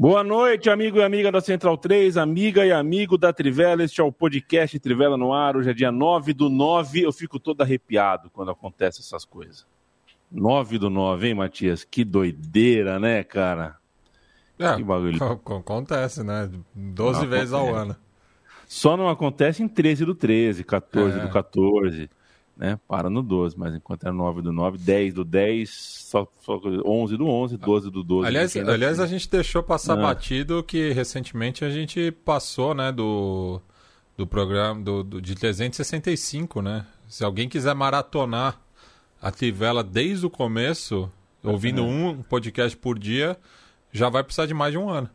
Boa noite, amigo e amiga da Central 3, amiga e amigo da Trivela. Este é o podcast Trivela no Ar. Hoje é dia 9 do 9. Eu fico todo arrepiado quando acontecem essas coisas. 9 do 9, hein, Matias? Que doideira, né, cara? É, que bagulho. Acontece, né? 12 Não, vezes ao ano. Só não acontece em 13 do 13, 14 é. do 14 né? Para no 12, mas enquanto é 9 do 9, 10 do 10, só, só 11 do 11, 12 do 12. Aliás, aliás a gente deixou passar ah. batido que recentemente a gente passou, né, do, do programa do, do, de 365, né? Se alguém quiser maratonar a Tivela desde o começo, ouvindo é. um podcast por dia, já vai precisar de mais de um ano.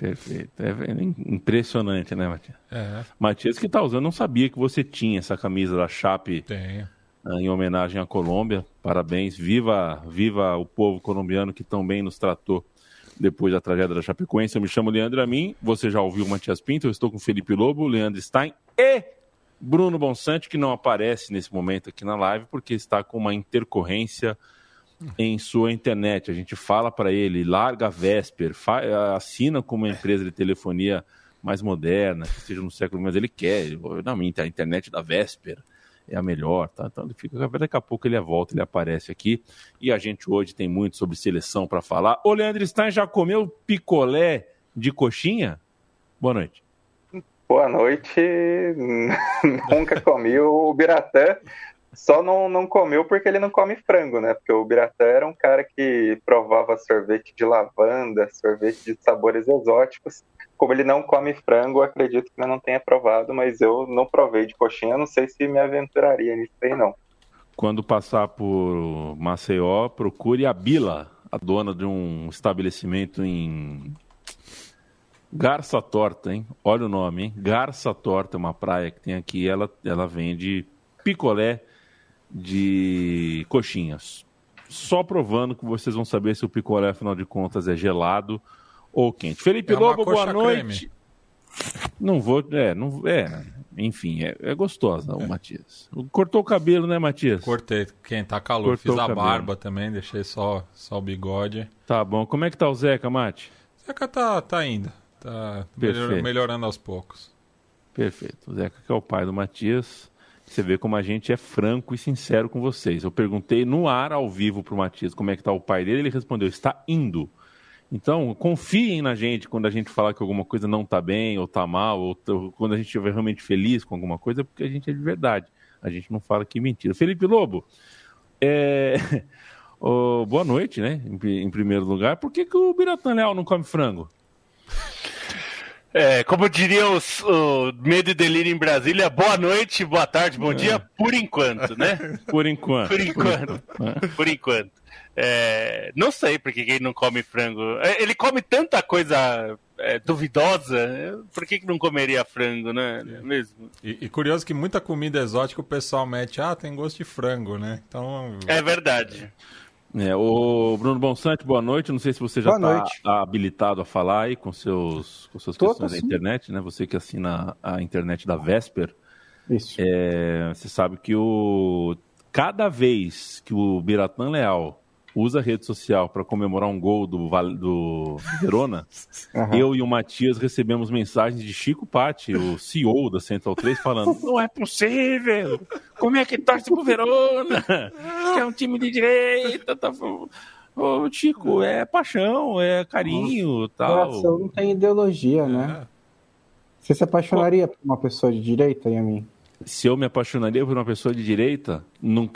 Perfeito. É impressionante, né, Matias? É. Matias que tá usando, não sabia que você tinha essa camisa da Chape Tenho. Ah, em homenagem à Colômbia. Parabéns. Viva, viva o povo colombiano que tão bem nos tratou depois da tragédia da Chapecoense. Eu me chamo Leandro Amin. Você já ouviu o Matias Pinto? Eu estou com Felipe Lobo, Leandro Stein e Bruno Bonsante, que não aparece nesse momento aqui na live porque está com uma intercorrência em sua internet. A gente fala para ele, larga a Vesper, assina com uma empresa de telefonia mais moderna, que esteja no século, mas ele quer. Não, a internet da Vesper é a melhor, tá? Então ele fica, daqui a pouco ele volta, ele aparece aqui. E a gente hoje tem muito sobre seleção para falar. O Leandro Stein já comeu picolé de coxinha? Boa noite. Boa noite. Nunca comi o Biratã. Só não, não comeu porque ele não come frango, né? Porque o Biratã era um cara que provava sorvete de lavanda, sorvete de sabores exóticos. Como ele não come frango, acredito que ele não tenha provado, mas eu não provei de coxinha, não sei se me aventuraria nisso aí, não. Quando passar por Maceió, procure a Bila, a dona de um estabelecimento em Garça Torta, hein? Olha o nome, hein? Garça Torta, uma praia que tem aqui, ela, ela vende picolé de coxinhas. Só provando que vocês vão saber se o picolé, afinal de contas, é gelado ou quente. Felipe é Lobo, boa noite. Creme. Não vou. É, não, é enfim, é, é gostosa o é. Matias. Cortou o cabelo, né, Matias? Cortei. Quem tá calor. Cortou Fiz a barba também, deixei só, só o bigode. Tá bom. Como é que tá o Zeca, Mate? Zeca tá, tá indo. Tá melhor, melhorando aos poucos. Perfeito. O Zeca que é o pai do Matias. Você vê como a gente é franco e sincero com vocês. Eu perguntei no ar, ao vivo, para o Matias como é que está o pai dele, ele respondeu, está indo. Então, confiem na gente quando a gente falar que alguma coisa não está bem, ou está mal, ou, ou quando a gente estiver realmente feliz com alguma coisa, porque a gente é de verdade. A gente não fala que mentira. Felipe Lobo, é... oh, boa noite, né? Em, em, primeiro lugar. Por que, que o Biratã Leal não come frango? É, como diriam os, o Medo e Delírio em Brasília, boa noite, boa tarde, bom é. dia, por enquanto, né? Por enquanto. Por enquanto. Por enquanto. É, não sei por que ele não come frango. É, ele come tanta coisa é, duvidosa, por que, que não comeria frango, né? É. Mesmo. E, e, curioso que muita comida exótica o pessoal mete, ah, tem gosto de frango, né? Então. É verdade. É, o Bruno Bonsante, boa noite. Não sei se você já está habilitado a falar aí com, seus, com suas Tô, questões da internet, né? Você que assina a internet da Vesper. Isso. É, você sabe que o cada vez que o Biratan Leal usa a rede social para comemorar um gol do, do Verona, uhum. eu e o Matias recebemos mensagens de Chico Patti, o CEO da Central 3, falando: Não é possível! Como é que torce pro Verona? Que é um time de direita. Tá... Ô, Chico, é paixão, é carinho tal. Coração não tem ideologia, né? É. Você se apaixonaria por uma pessoa de direita, Yamin? Se eu me apaixonaria por uma pessoa de direita, num,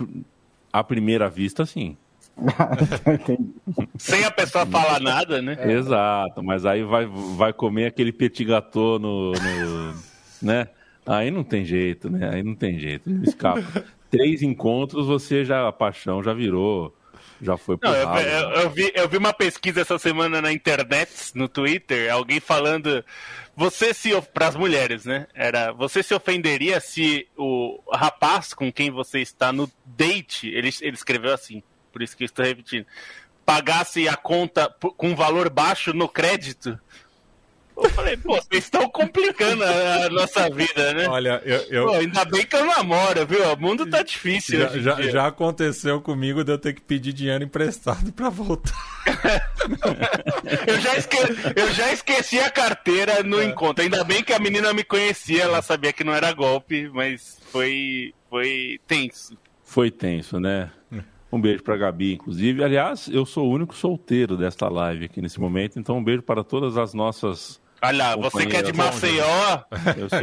à primeira vista, sim. Sem a pessoa falar nada, né? É. Exato, mas aí vai, vai comer aquele petit gâteau no, no, né? Aí não tem jeito, né? Aí não tem jeito, não escapa. Três encontros, você já, a paixão já virou, já foi pro não, eu, eu, eu, vi, eu vi uma pesquisa essa semana na internet, no Twitter, alguém falando, você se, para as mulheres, né? Era, você se ofenderia se o rapaz com quem você está no date, ele, ele escreveu assim, por isso que estou repetindo, pagasse a conta com valor baixo no crédito. Eu falei, pô, vocês estão complicando a, a, nossa vida, né? Olha, eu. eu... Pô, ainda bem que eu namoro, viu? O mundo tá difícil. Já, já, já, aconteceu comigo de eu ter que pedir dinheiro emprestado pra voltar. eu, já esque... eu já esqueci a carteira no é. encontro. Ainda bem que a menina me conhecia, ela sabia que não era golpe, mas foi, foi tenso. Foi tenso, né? É. Um beijo para Gabi, inclusive. Aliás, eu sou o único solteiro desta live aqui nesse momento, então um beijo para todas as nossas Olha, você que é de Maceió,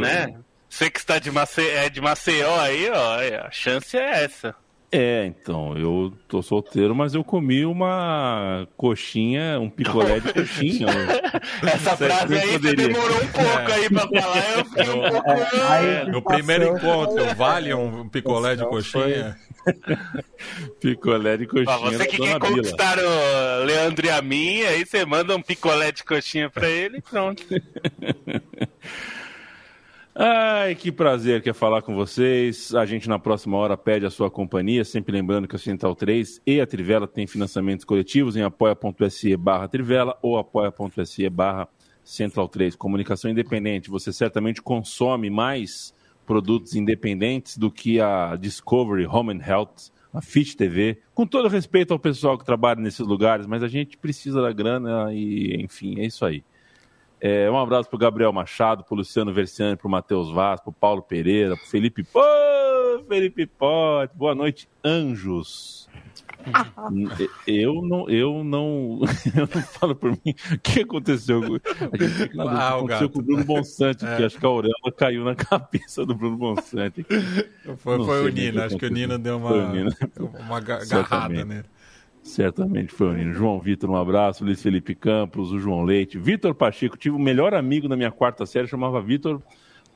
né? Você que está de Maceió, é de Maceió aí, ó, a chance é essa. É, então, eu tô solteiro, mas eu comi uma coxinha, um picolé de coxinha. Essa frase aí você demorou um pouco é. aí pra falar, eu fiquei um pouco... É, no primeiro encontro, vale um picolé de coxinha? picolé de coxinha. você que quer conquistar o Leandro e a mim, aí você manda um picolé de coxinha pra ele e pronto. Ai, que prazer que é falar com vocês. A gente na próxima hora pede a sua companhia, sempre lembrando que a Central 3 e a Trivela têm financiamentos coletivos em apoia.se barra Trivela ou apoia.se barra Central 3. Comunicação independente, você certamente consome mais produtos independentes do que a Discovery Home and Health, a Fit TV, com todo respeito ao pessoal que trabalha nesses lugares, mas a gente precisa da grana e, enfim, é isso aí. É, um abraço para Gabriel Machado, para Luciano Versiani, para Matheus Vaz, para Paulo Pereira, para Felipe Pô, Felipe Pote, boa noite, anjos. Eu não, eu não, eu não falo por mim. O que aconteceu? A gente tem ah, aconteceu com o Bruno Bonsante, é. que acho que a auréola caiu na cabeça do Bruno Bonsante. Foi, foi o Nino, acho que o Nino deu uma, uma agarrada nele. Certamente foi o Nino. João Vitor, um abraço. Luiz Felipe Campos, o João Leite. Vitor Pacheco, tive o melhor amigo na minha quarta série, chamava Vitor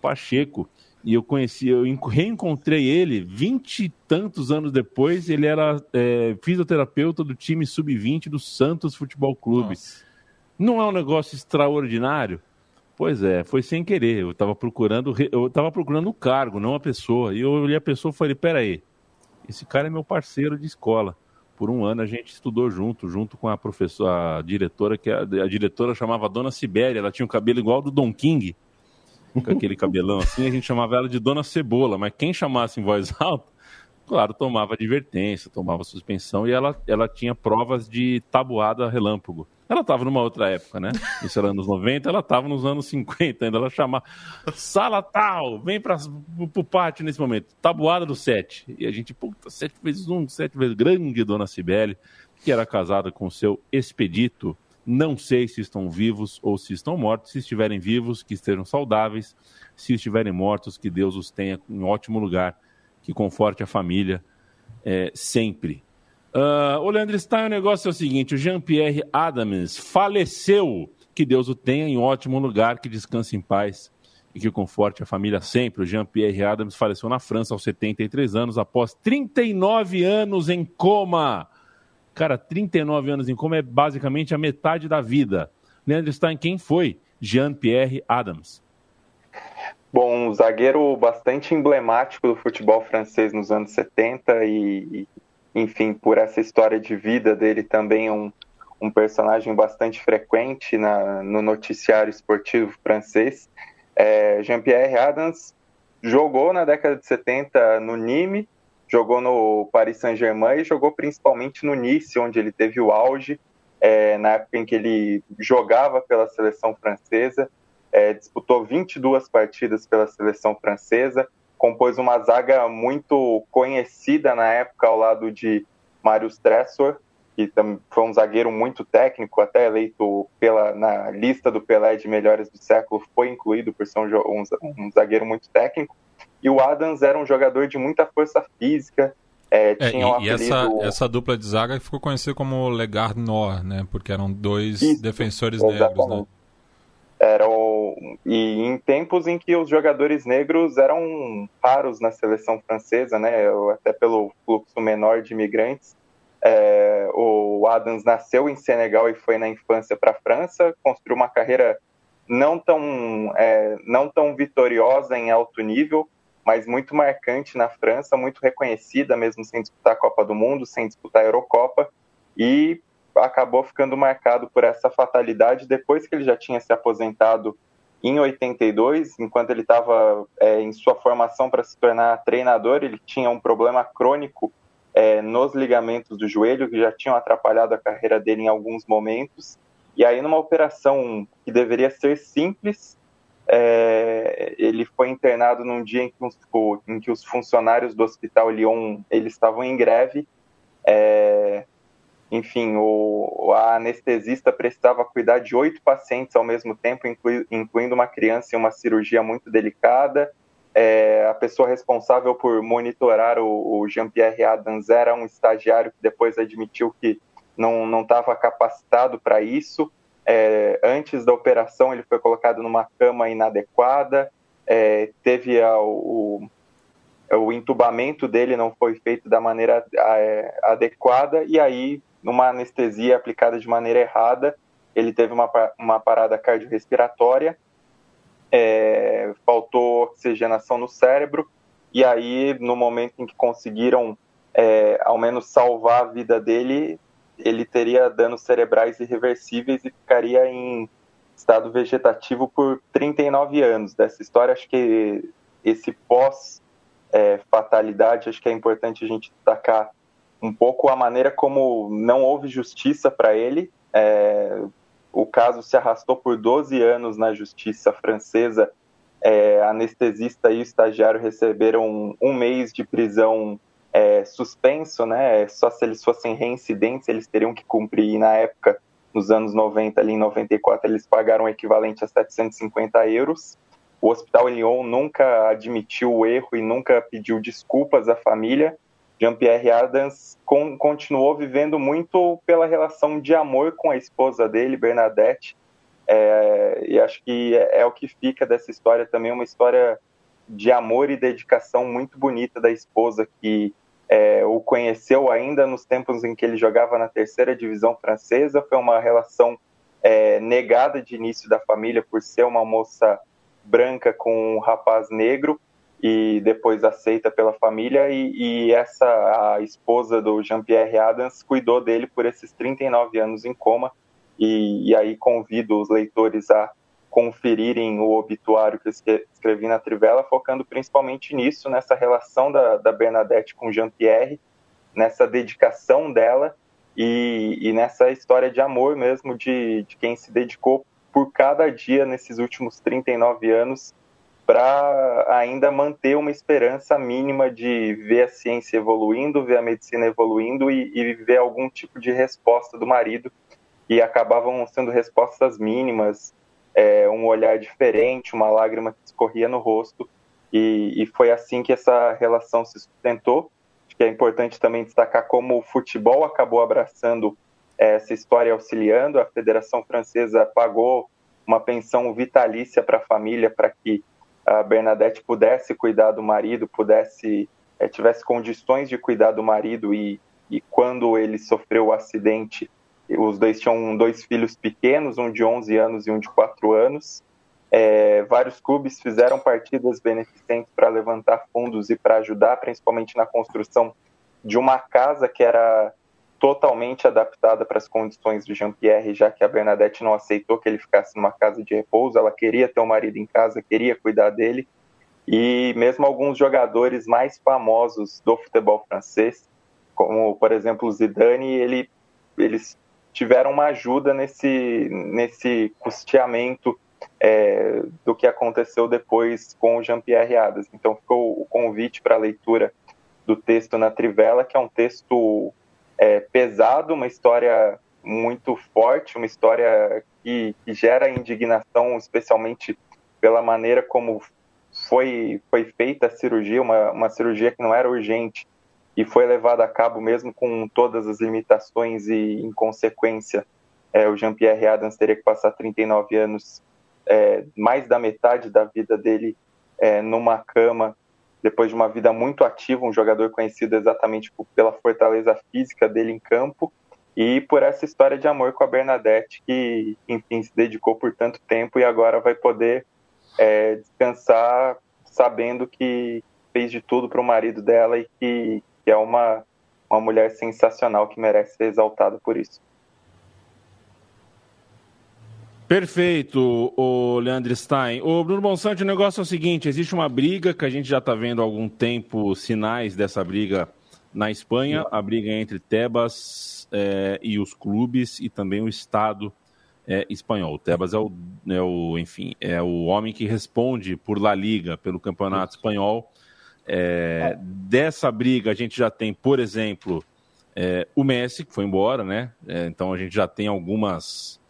Pacheco e eu conheci, eu reencontrei ele vinte e tantos anos depois. Ele era é, fisioterapeuta do time sub-20 do Santos Futebol Clube. Nossa. Não é um negócio extraordinário? Pois é, foi sem querer. Eu estava procurando, eu estava procurando um cargo, não uma pessoa. E eu olhei a pessoa e falei: peraí, esse cara é meu parceiro de escola. Por um ano a gente estudou junto, junto com a professora, a diretora, que a, a diretora chamava Dona Sibéria. Ela tinha um cabelo igual ao do Don King com aquele cabelão assim, a gente chamava ela de Dona Cebola, mas quem chamasse em voz alta, claro, tomava advertência, tomava suspensão e ela, ela tinha provas de tabuada relâmpago. Ela estava numa outra época, né? Isso era anos 90, ela estava nos anos 50 ainda. Ela chamava sala tal, vem para o pátio nesse momento. Tabuada do 7. E a gente, puta, 7 vezes 1, 7 vezes grande Dona Cibele, que era casada com o seu expedito não sei se estão vivos ou se estão mortos. Se estiverem vivos, que estejam saudáveis. Se estiverem mortos, que Deus os tenha em ótimo lugar, que conforte a família é, sempre. Uh, o Leandro Stein, o negócio é o seguinte: o Jean-Pierre Adams faleceu. Que Deus o tenha em ótimo lugar, que descanse em paz e que conforte a família sempre. O Jean-Pierre Adams faleceu na França aos 73 anos, após 39 anos em coma. Cara, 39 anos em coma é basicamente a metade da vida. Leandro Stein, quem foi Jean-Pierre Adams? Bom, um zagueiro bastante emblemático do futebol francês nos anos 70 e, enfim, por essa história de vida dele também um, um personagem bastante frequente na, no noticiário esportivo francês. É, Jean-Pierre Adams jogou na década de 70 no Nîmes, jogou no Paris Saint-Germain e jogou principalmente no Nice, onde ele teve o auge, é, na época em que ele jogava pela seleção francesa, é, disputou 22 partidas pela seleção francesa, compôs uma zaga muito conhecida na época ao lado de Mário Stressor, que foi um zagueiro muito técnico, até eleito pela, na lista do Pelé de melhores do século, foi incluído por ser um, um zagueiro muito técnico. E o Adams era um jogador de muita força física. É, é, tinha um e, apelido... essa, essa dupla de zaga ficou conhecida como Legard Nord, né? Porque eram dois Isso, defensores negros, né? Eram, e em tempos em que os jogadores negros eram raros na seleção francesa, né? Até pelo fluxo menor de imigrantes. É, o Adams nasceu em Senegal e foi na infância para a França, construiu uma carreira não tão, é, não tão vitoriosa em alto nível, mas muito marcante na França, muito reconhecida, mesmo sem disputar a Copa do Mundo, sem disputar a Eurocopa, e acabou ficando marcado por essa fatalidade depois que ele já tinha se aposentado em 82, enquanto ele estava é, em sua formação para se tornar treinador, ele tinha um problema crônico é, nos ligamentos do joelho, que já tinham atrapalhado a carreira dele em alguns momentos. E aí, numa operação que deveria ser simples, é, ele foi internado num dia em que, os, em que os funcionários do Hospital Lyon eles estavam em greve. É, enfim, o, a anestesista precisava cuidar de oito pacientes ao mesmo tempo, inclui, incluindo uma criança em uma cirurgia muito delicada. É, a pessoa responsável por monitorar o, o Jean-Pierre Adams era um estagiário que depois admitiu que não estava capacitado para isso. É, antes da operação, ele foi colocado numa cama inadequada, é, teve a, o, o entubamento dele não foi feito da maneira é, adequada, e aí numa anestesia aplicada de maneira errada, ele teve uma, uma parada cardiorrespiratória, é, faltou oxigenação no cérebro, e aí, no momento em que conseguiram, é, ao menos, salvar a vida dele, ele teria danos cerebrais irreversíveis e ficaria em estado vegetativo por 39 anos. Dessa história, acho que esse pós-fatalidade, é, acho que é importante a gente destacar um pouco a maneira como não houve justiça para ele. É, o caso se arrastou por 12 anos na justiça francesa. É, anestesista e o estagiário receberam um mês de prisão é, suspenso, né? Só se eles fossem reincidentes, eles teriam que cumprir. E na época, nos anos 90, ali em 94, eles pagaram o equivalente a 750 euros. O Hospital Lyon nunca admitiu o erro e nunca pediu desculpas à família. Jean-Pierre Adams com, continuou vivendo muito pela relação de amor com a esposa dele, Bernadette, é, e acho que é, é, o que fica dessa história também, uma história de amor e dedicação muito bonita da esposa que é, o conheceu ainda nos tempos em que ele jogava na terceira divisão francesa. Foi uma relação é, negada de início da família por ser uma moça branca com um rapaz negro, e depois aceita pela família e, e essa a esposa do Jean-Pierre Adams cuidou dele por esses 39 anos em coma e, e, aí convido os leitores a conferirem o obituário que eu escrevi na Trivela, focando principalmente nisso, nessa relação da, da Bernadette com Jean-Pierre, nessa dedicação dela e, e, nessa história de amor mesmo de, de quem se dedicou por cada dia nesses últimos 39 anos para ainda manter uma esperança mínima de ver a ciência evoluindo, ver a medicina evoluindo e, e ver algum tipo de resposta do marido. E acabavam sendo respostas mínimas, é, um olhar diferente, uma lágrima que escorria no rosto. E, e foi assim que essa relação se sustentou. Acho que é importante também destacar como o futebol acabou abraçando essa história auxiliando. A Federação Francesa pagou uma pensão vitalícia para a família para que a Bernadette pudesse cuidar do marido, pudesse é, tivesse condições de cuidar do marido e, e quando ele sofreu o acidente, os dois tinham dois filhos pequenos, um de 11 anos e um de 4 anos. É, vários clubes fizeram partidas beneficentes para levantar fundos e para ajudar, principalmente na construção de uma casa que era totalmente adaptada para as condições de Jean-Pierre, já que a Bernadette não aceitou que ele ficasse numa casa de repouso, ela queria ter o um marido em casa, queria cuidar dele, e mesmo alguns jogadores mais famosos do futebol francês, como por exemplo o Zidane, ele, eles tiveram uma ajuda nesse, nesse custeamento é, do que aconteceu depois com o Jean-Pierre Adas. Então ficou o convite para a leitura do texto na Trivela, que é um texto é, pesado, uma história muito forte, uma história que, que, gera indignação, especialmente pela maneira como foi, foi feita a cirurgia, uma, uma cirurgia que não era urgente e foi levada a cabo mesmo com todas as limitações e, em consequência, é, o Jean-Pierre Adams teria que passar 39 anos, é, mais da metade da vida dele é, numa cama depois de uma vida muito ativa, um jogador conhecido exatamente pela fortaleza física dele em campo e por essa história de amor com a Bernadette, que, enfim, se dedicou por tanto tempo e agora vai poder é, descansar sabendo que fez de tudo para o marido dela e que, que é uma, uma mulher sensacional que merece ser exaltada por isso. Perfeito, o Leandro Stein. O Bruno Bonsante, o negócio é o seguinte: existe uma briga que a gente já está vendo há algum tempo sinais dessa briga na Espanha, a briga entre Tebas é, e os clubes e também o Estado é, espanhol. O Tebas é o, é o, enfim, é o homem que responde por La Liga, pelo campeonato espanhol. É, dessa briga a gente já tem, por exemplo, é, o Messi que foi embora, né? É, então a gente já tem algumas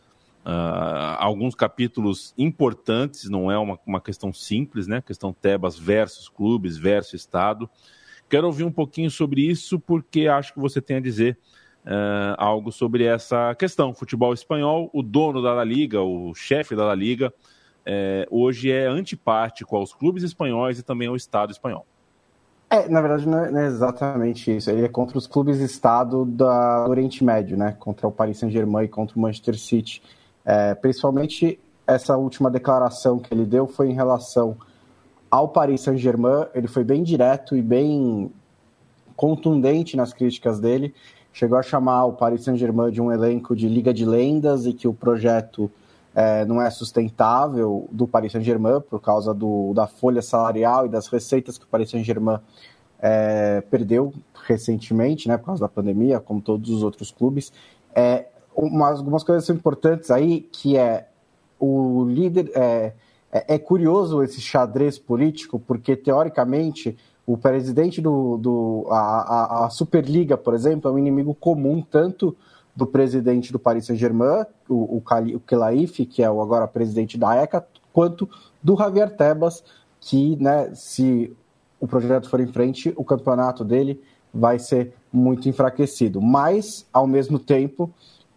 Uh, alguns capítulos importantes, não é uma, uma questão simples, né? Questão Tebas versus clubes, versus Estado. Quero ouvir um pouquinho sobre isso, porque acho que você tem a dizer uh, algo sobre essa questão. Futebol espanhol, o dono da La Liga, o chefe da La Liga, uh, hoje é antipático aos clubes espanhóis e também ao Estado espanhol. É, na verdade não é, não é exatamente isso. Ele é contra os clubes Estado da, do Oriente Médio, né? Contra o Paris Saint-Germain e contra o Manchester City. É, principalmente essa última declaração que ele deu foi em relação ao Paris Saint-Germain. Ele foi bem direto e bem contundente nas críticas dele. Chegou a chamar o Paris Saint-Germain de um elenco de liga de lendas e que o projeto é, não é sustentável do Paris Saint-Germain por causa do, da folha salarial e das receitas que o Paris Saint-Germain é, perdeu recentemente, né, por causa da pandemia, como todos os outros clubes. É, umas, algumas coisas são importantes aí, que é o líder. É, é, é, curioso esse xadrez político, porque teoricamente o presidente do. do a, a, Superliga, por exemplo, é um inimigo comum tanto do presidente do Paris Saint-Germain, o, o, Kelaif, que é o agora presidente da ECA, quanto do Javier Tebas, que, né, se o projeto for em frente, o campeonato dele vai ser muito enfraquecido. Mas, ao mesmo tempo,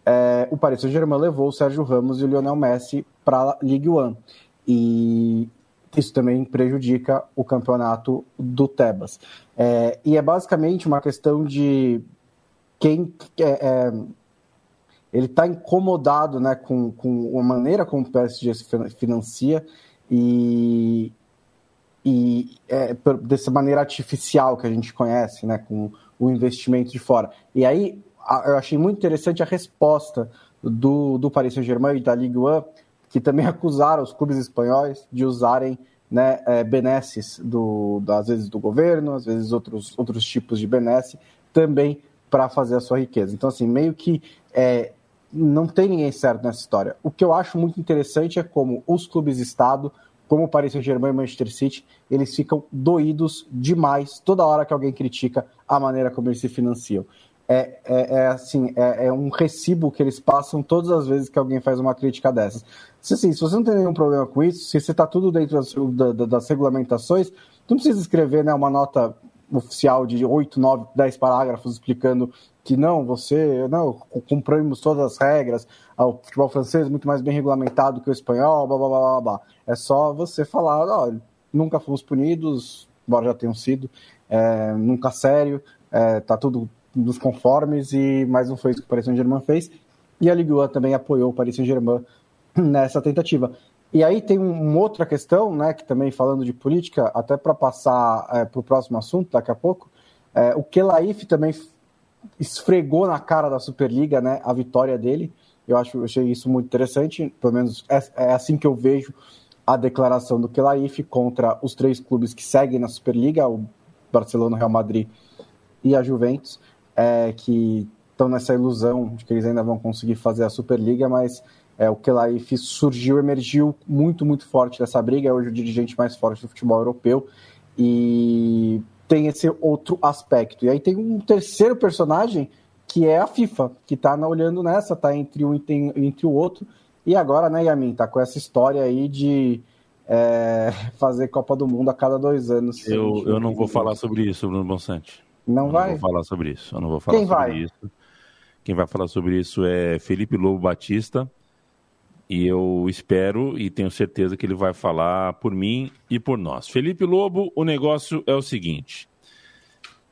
é, o Paris Saint-Germain levou o Sérgio Ramos e o Lionel Messi para a Ligue 1. E isso também prejudica o campeonato do Tebas. É, e é basicamente uma questão de quem é, é ele está incomodado né, com, com a maneira como o PSG se financia e, e é, dessa maneira artificial que a gente conhece, né, com o investimento de fora. E aí eu achei muito interessante a resposta do, do Paris Saint-Germain e da Ligue 1, que também acusaram os clubes espanhóis de usarem né, é, benesses, do, às vezes do governo, às vezes outros, outros tipos de benesse, também para fazer a sua riqueza. Então, assim, meio que é, não tem ninguém certo nessa história. O que eu acho muito interessante é como os clubes Estado, como o Paris Saint-Germain e Manchester City, eles ficam doídos demais toda hora que alguém critica a maneira como eles se financiam é, é, é assim, é, é, um recibo que eles passam todas as vezes que alguém faz uma crítica dessas. Se, assim, se você não tem nenhum problema com isso, se você está tudo dentro das, da, das regulamentações, não precisa escrever né, uma nota oficial de 8, 9, 10 parágrafos explicando que não, você, não, cumprimos todas as regras, o futebol francês é muito mais bem regulamentado que o espanhol, blá blá blá blá. É só você falar, ó, nunca fomos punidos, embora já tenham sido, é, nunca sério, é, tá tudo dos conformes, e mais não foi isso que o Paris Saint-Germain fez. E a Ligue 1 também apoiou o Paris Saint-Germain nessa tentativa. E aí tem uma outra questão, né, que também falando de política, até para passar é, para o próximo assunto daqui a pouco, é, o Kelaif também esfregou na cara da Superliga né, a vitória dele. Eu acho, eu achei isso muito interessante, pelo menos é, é assim que eu vejo a declaração do Kelaif contra os três clubes que seguem na Superliga, o Barcelona, o Real Madrid e a Juventus é, que estão nessa ilusão de que eles ainda vão conseguir fazer a Superliga, mas é, o Kelaif surgiu, emergiu muito, muito forte dessa briga, é hoje o dirigente mais forte do futebol europeu, e tem esse outro aspecto. E aí tem um terceiro personagem, que é a FIFA, que está olhando nessa, está entre um e entre o outro, e agora, né, Yamin, tá com essa história aí de é, fazer Copa do Mundo a cada dois anos. Eu, eu não vou falar sobre isso, Bruno Bonsante. Não eu vai? Não vou falar sobre isso. Eu não vou falar Quem sobre vai? isso. Quem vai falar sobre isso é Felipe Lobo Batista. E eu espero e tenho certeza que ele vai falar por mim e por nós. Felipe Lobo, o negócio é o seguinte: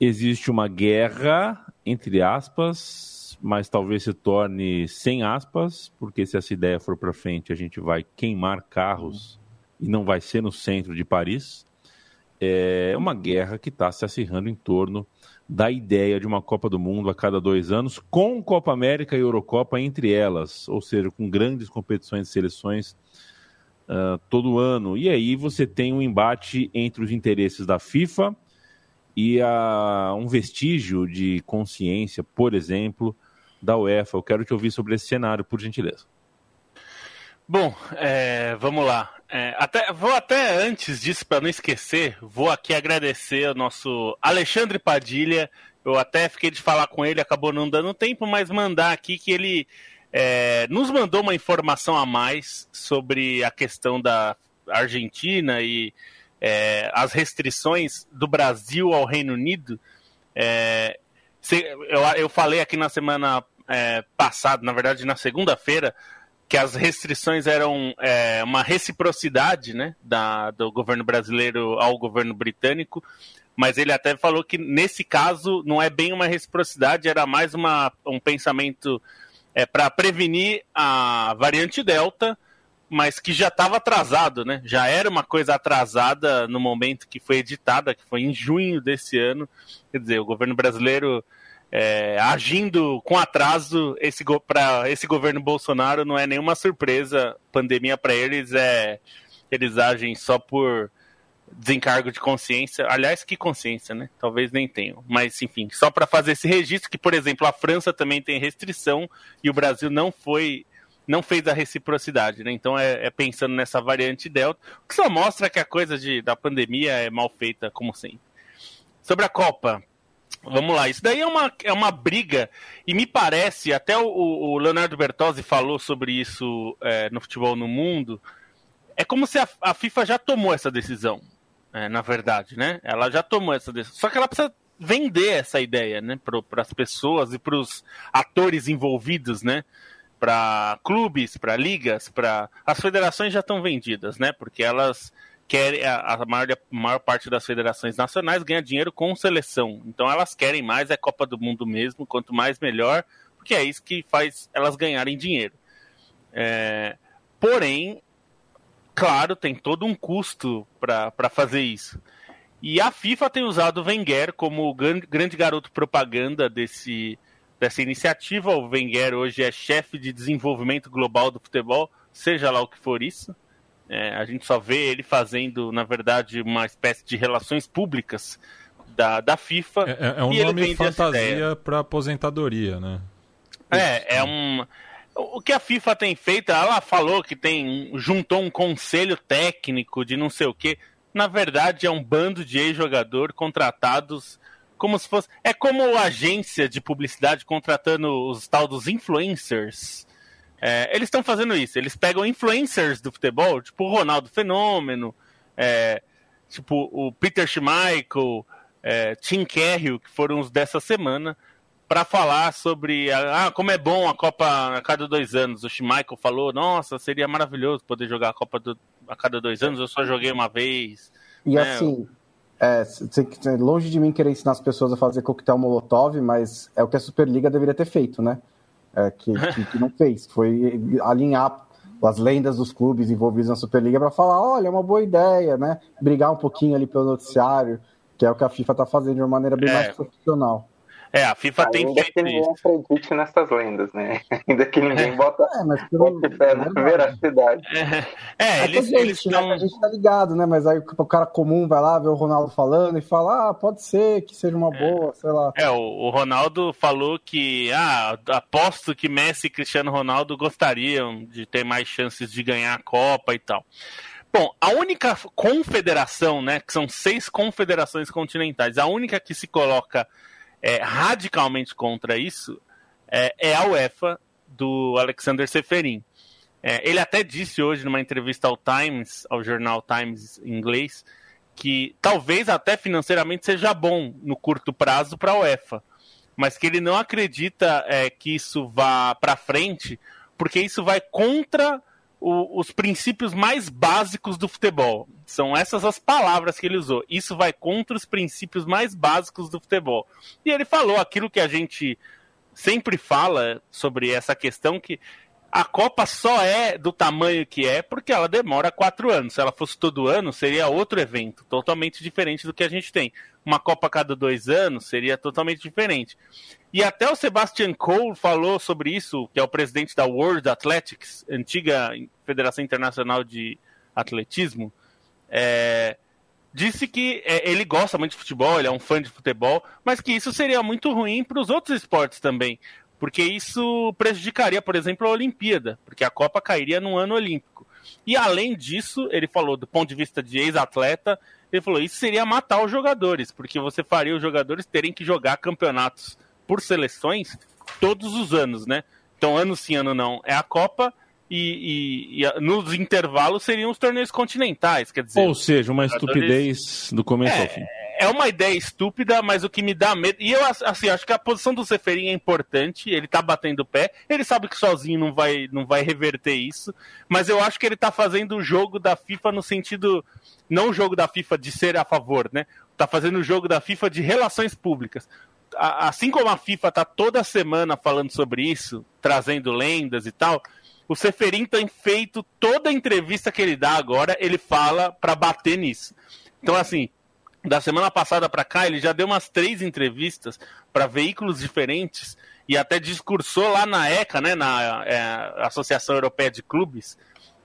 existe uma guerra, entre aspas, mas talvez se torne sem aspas, porque se essa ideia for para frente, a gente vai queimar carros e não vai ser no centro de Paris. É uma guerra que está se acirrando em torno da ideia de uma Copa do Mundo a cada dois anos, com Copa América e Eurocopa entre elas, ou seja, com grandes competições de seleções uh, todo ano. E aí você tem um embate entre os interesses da FIFA e a, um vestígio de consciência, por exemplo, da UEFA. Eu quero te ouvir sobre esse cenário, por gentileza. Bom, é, vamos lá. É, até, vou até antes disso, para não esquecer, vou aqui agradecer ao nosso Alexandre Padilha. Eu até fiquei de falar com ele, acabou não dando tempo, mas mandar aqui que ele é, nos mandou uma informação a mais sobre a questão da Argentina e é, as restrições do Brasil ao Reino Unido. É, eu, eu falei aqui na semana é, passada, na verdade na segunda-feira, que as restrições eram é, uma reciprocidade né, da, do governo brasileiro ao governo britânico, mas ele até falou que nesse caso não é bem uma reciprocidade, era mais uma, um pensamento é, para prevenir a variante Delta, mas que já estava atrasado, né? Já era uma coisa atrasada no momento que foi editada, que foi em junho desse ano. Quer dizer, o governo brasileiro é, agindo com atraso esse para esse governo Bolsonaro não é nenhuma surpresa. Pandemia para eles é eles agem só por desencargo de consciência. Aliás, que consciência, né? Talvez nem tenham. Mas, enfim, só para fazer esse registro que, por exemplo, a França também tem restrição e o Brasil não foi não fez a reciprocidade, né? Então é, é, pensando nessa variante Delta, que só mostra que a coisa de, da pandemia é mal feita, como sempre. Sobre a Copa, Vamos lá, isso daí é uma, é uma briga, e me parece, até o, o Leonardo Bertozzi falou sobre isso é, no futebol no mundo, é como se a, a FIFA já tomou essa decisão, é, na verdade, né? Ela já tomou essa decisão, só que ela precisa vender essa ideia, né, para as pessoas e para os atores envolvidos, né? Para clubes, para ligas, para as federações já estão vendidas, né? Porque elas querem a, maior, a maior parte das federações nacionais ganha dinheiro com seleção. Então elas querem mais é Copa do Mundo mesmo, quanto mais melhor, porque é isso que faz elas ganharem dinheiro. É, porém, claro, tem todo um custo para fazer isso. E a FIFA tem usado o Wenger como grande, grande garoto propaganda desse, dessa iniciativa. O Wenger hoje é chefe de desenvolvimento global do futebol, seja lá o que for isso. É, a gente só vê ele fazendo, na verdade, uma espécie de relações públicas da, da FIFA. É, é, é um nome fantasia para aposentadoria, né? É, é um. O que a FIFA tem feito, ela falou que tem juntou um conselho técnico de não sei o quê. Na verdade, é um bando de ex-jogador contratados como se fosse. É como agência de publicidade contratando os tal dos influencers é, eles estão fazendo isso. Eles pegam influencers do futebol, tipo o Ronaldo Fenômeno, é, tipo o Peter Schmeichel, é, Tim Cahill, que foram os dessa semana, para falar sobre ah, como é bom a Copa a cada dois anos. O Schmeichel falou: Nossa, seria maravilhoso poder jogar a Copa do, a cada dois anos. Eu só joguei uma vez. E né? assim, é, longe de mim querer ensinar as pessoas a fazer coquetel Molotov, mas é o que a Superliga deveria ter feito, né? É, que, que, que, não fez. Foi alinhar as lendas dos clubes envolvidos na Superliga para falar, olha, é uma boa ideia, né? Brigar um pouquinho ali pelo noticiário, que é o que a FIFA está fazendo de uma maneira bem é. mais profissional. É, a FIFA Ainda tem feito que ninguém isso. acredite nessas lendas, né? Ainda que ninguém bota, é, mas pelo... fé na veracidade. É, é, é eles, eles né? A gente tá ligado, né? Mas aí o cara comum vai lá ver o Ronaldo falando e fala, ah, pode ser que seja uma boa, sei lá. É, o, o Ronaldo falou que, ah, aposto que Messi e Cristiano Ronaldo gostariam de ter mais chances de ganhar a Copa e tal. Bom, a única confederação, né, que são seis confederações continentais, a única que se coloca é, radicalmente contra isso é, é, a UEFA do Alexander Seferin. É, ele até disse hoje numa entrevista ao Times, ao jornal Times em inglês, que talvez até financeiramente seja bom no curto prazo para a UEFA, mas que ele não acredita é, que isso vá para frente, porque isso vai contra o, os princípios mais básicos do futebol. São essas as palavras que ele usou. Isso vai contra os princípios mais básicos do futebol. E ele falou aquilo que a gente sempre fala sobre essa questão que a Copa só é do tamanho que é porque ela demora quatro anos. Se ela fosse todo ano, seria outro evento, totalmente diferente do que a gente tem. Uma Copa a cada dois anos seria totalmente diferente. E até o Sebastian Cole falou sobre isso, que é o presidente da World Athletics, antiga Federação Internacional de Atletismo. É, disse que é, ele gosta muito de futebol, ele é um fã de futebol, mas que isso seria muito ruim para os outros esportes também porque isso prejudicaria, por exemplo, a Olimpíada, porque a Copa cairia no ano olímpico. E além disso, ele falou, do ponto de vista de ex-atleta, ele falou: isso seria matar os jogadores, porque você faria os jogadores terem que jogar campeonatos por seleções todos os anos, né? Então, ano sim, ano não, é a Copa. E, e, e nos intervalos seriam os torneios continentais, quer dizer. Ou seja, uma estupidez do começo é, ao fim é uma ideia estúpida, mas o que me dá medo. E eu assim, acho que a posição do Seferin é importante, ele tá batendo o pé, ele sabe que sozinho não vai, não vai reverter isso, mas eu acho que ele tá fazendo o jogo da FIFA no sentido. Não o jogo da FIFA de ser a favor, né? Tá fazendo o jogo da FIFA de relações públicas. Assim como a FIFA tá toda semana falando sobre isso, trazendo lendas e tal, o Seferin tem feito toda entrevista que ele dá agora, ele fala para bater nisso. Então, assim, da semana passada para cá, ele já deu umas três entrevistas para veículos diferentes e até discursou lá na ECA, né, na é, Associação Europeia de Clubes,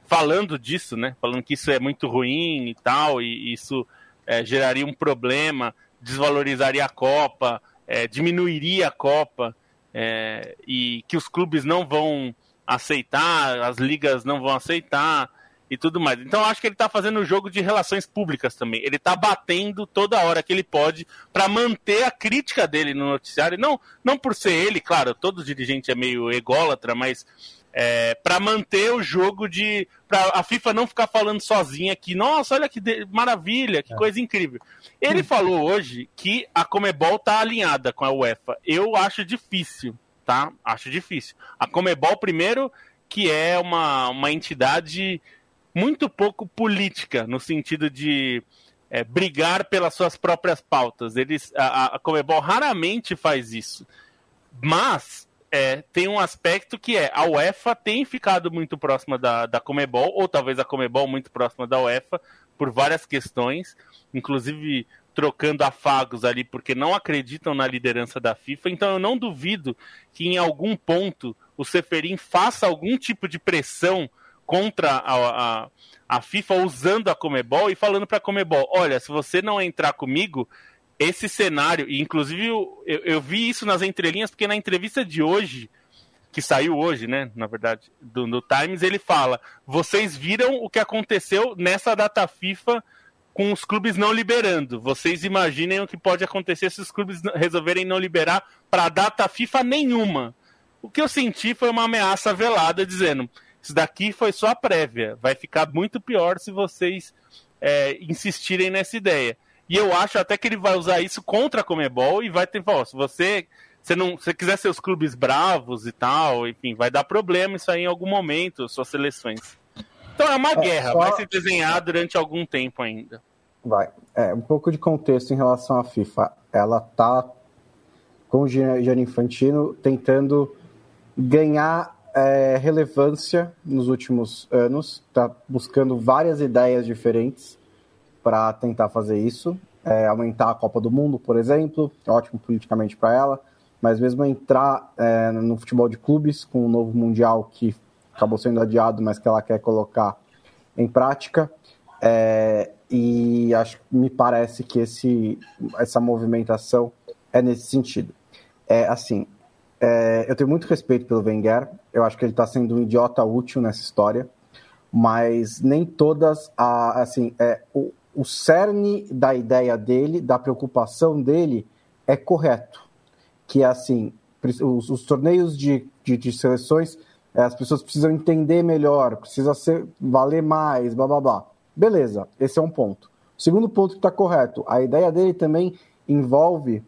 falando disso, né, falando que isso é muito ruim e tal, e isso é, geraria um problema, desvalorizaria a Copa, é, diminuiria a Copa, é, e que os clubes não vão aceitar, as ligas não vão aceitar e tudo mais. Então acho que ele está fazendo o jogo de relações públicas também. Ele está batendo toda hora que ele pode para manter a crítica dele no noticiário. Não, não por ser ele, claro, todo dirigente é meio ególatra, mas é, para manter o jogo de. para a FIFA não ficar falando sozinha que, nossa, olha que de... maravilha, que é. coisa incrível. Ele falou hoje que a Comebol está alinhada com a UEFA. Eu acho difícil, tá? Acho difícil. A Comebol, primeiro, que é uma, uma entidade muito pouco política, no sentido de é, brigar pelas suas próprias pautas. Eles, a, a Comebol raramente faz isso. Mas é, tem um aspecto que é a UEFA tem ficado muito próxima da, da Comebol, ou talvez a Comebol muito próxima da UEFA, por várias questões, inclusive trocando afagos ali porque não acreditam na liderança da FIFA. Então eu não duvido que em algum ponto o Seferin faça algum tipo de pressão contra a, a, a FIFA usando a Comebol e falando para a Comebol: olha, se você não entrar comigo, esse cenário, e inclusive eu, eu, vi isso nas entrelinhas, porque na entrevista de hoje, que saiu hoje, né, na verdade, do, do Times, ele fala: vocês viram o que aconteceu nessa data FIFA com os clubes não liberando. Vocês imaginem o que pode acontecer se os clubes resolverem não liberar para data FIFA nenhuma. O que eu senti foi uma ameaça velada dizendo: isso daqui foi só a prévia. Vai ficar muito pior se vocês é, insistirem nessa ideia. E eu acho até que ele vai usar isso contra a Comebol e vai ter, ó, se você se não, se quiser ser os clubes bravos e tal, enfim, vai dar problema isso aí em algum momento, suas seleções. Então é uma é, guerra, só... vai se desenhar durante algum tempo ainda. Vai. É, um pouco de contexto em relação à FIFA. Ela tá com o Gianni Infantino tentando ganhar é, relevância nos últimos anos, está buscando várias ideias diferentes para tentar fazer isso. É, aumentar a Copa do Mundo, por exemplo, ótimo politicamente para ela, mas mesmo entrar é, no futebol de clubes com o novo Mundial que acabou sendo adiado, mas que ela quer colocar em prática. É, e acho, me parece que esse, essa movimentação é nesse sentido. É assim, é, eu tenho muito respeito pelo Wenger. Eu acho que ele está sendo um idiota útil nessa história. Mas nem todas, a, assim, é, o, o cerne da ideia dele, da preocupação dele, é correto. Que é assim, os, os torneios de, de, de seleções, é, as pessoas precisam entender melhor, precisa ser, valer mais, blá blá blá. Beleza, esse é um ponto. segundo ponto que está correto, a ideia dele também envolve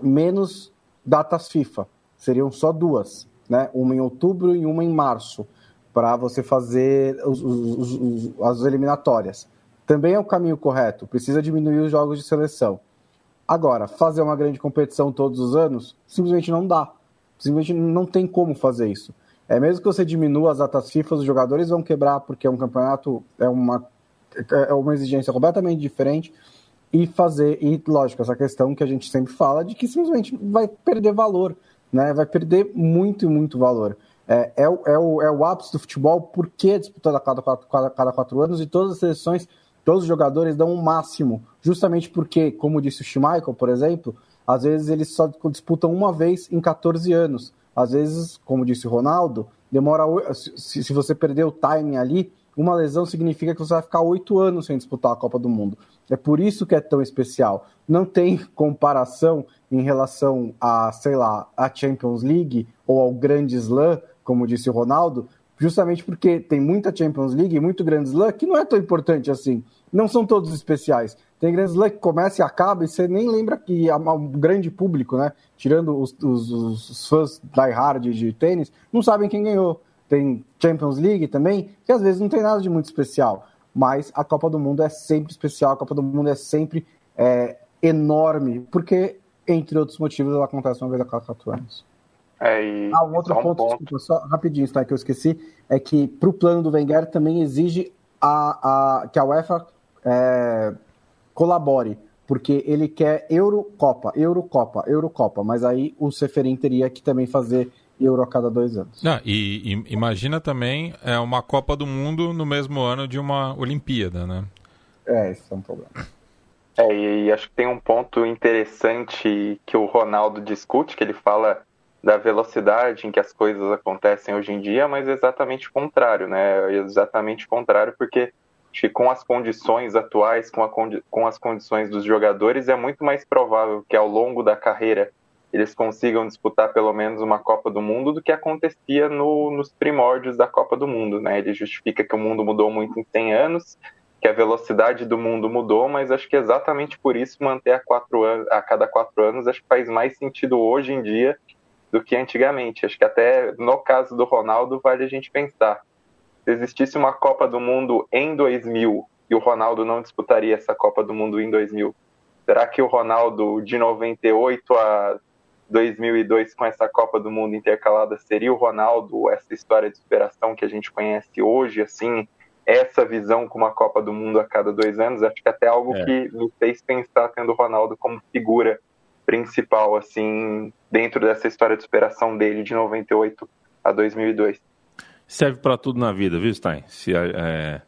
menos datas FIFA. Seriam só duas, né? Uma em outubro e uma em março, para você fazer os, os, as eliminatórias. Também é o caminho correto. Precisa diminuir os jogos de seleção. Agora, fazer uma grande competição todos os anos simplesmente não dá. Simplesmente não tem como fazer isso. É mesmo que você diminua as datas FIFA, os jogadores vão quebrar porque é um campeonato, é uma, é uma exigência completamente diferente e fazer, e lógico, essa questão que a gente sempre fala de que simplesmente vai perder valor, né? Vai perder muito, muito valor. É, é, o, é, o, é o ápice do futebol, porque é disputado a cada quatro, cada quatro anos e todas as seleções, todos os jogadores dão o um máximo, justamente porque, como disse o Schmeichel, por exemplo, às vezes eles só disputam uma vez em 14 anos. Às vezes, como disse o Ronaldo, demora. Se, você perder o timing ali, uma lesão significa que você vai ficar oito anos sem disputar a Copa do Mundo. É por isso que é tão especial. Não tem comparação em relação a, sei lá, a Champions League ou ao Grande Slam, como disse o Ronaldo, justamente porque tem muita Champions League e muito Grande Slam que não é tão importante assim. Não são todos especiais. Tem Grand Slam que começa e acaba e você nem lembra que um grande público, né? Tirando os, os, os fãs die hard de tênis, não sabem quem ganhou. Tem Champions League também, que às vezes não tem nada de muito especial. Mas a Copa do Mundo é sempre especial, a Copa do Mundo é sempre é, enorme, porque, entre outros motivos, ela acontece uma vez a cada quatro anos. É, e... Ah, um outro um ponto, ponto. Desculpa, só rapidinho, tá, que eu esqueci, é que para o plano do Wenger também exige a, a, que a UEFA é, colabore, porque ele quer Eurocopa, Eurocopa, Eurocopa, mas aí o Seferin teria que também fazer Euro a cada dois anos. Não, e, e, imagina também é uma Copa do Mundo no mesmo ano de uma Olimpíada, né? É, isso é um problema. É, e acho que tem um ponto interessante que o Ronaldo discute, que ele fala da velocidade em que as coisas acontecem hoje em dia, mas exatamente o contrário, né? Exatamente o contrário, porque que com as condições atuais, com, condi com as condições dos jogadores, é muito mais provável que ao longo da carreira eles consigam disputar pelo menos uma Copa do Mundo do que acontecia no, nos primórdios da Copa do Mundo. Né? Ele justifica que o mundo mudou muito em 100 anos, que a velocidade do mundo mudou, mas acho que exatamente por isso manter a, quatro a cada quatro anos acho que faz mais sentido hoje em dia do que antigamente. Acho que até no caso do Ronaldo vale a gente pensar se existisse uma Copa do Mundo em 2000 e o Ronaldo não disputaria essa Copa do Mundo em 2000, será que o Ronaldo de 98 a 2002 com essa Copa do Mundo intercalada seria o Ronaldo, essa história de superação que a gente conhece hoje, assim, essa visão com uma Copa do Mundo a cada dois anos? Acho que até algo é. que me fez pensar tendo o Ronaldo como figura principal, assim, dentro dessa história de superação dele de 98 a 2002. Serve para tudo na vida, viu, Stein? Se a, é,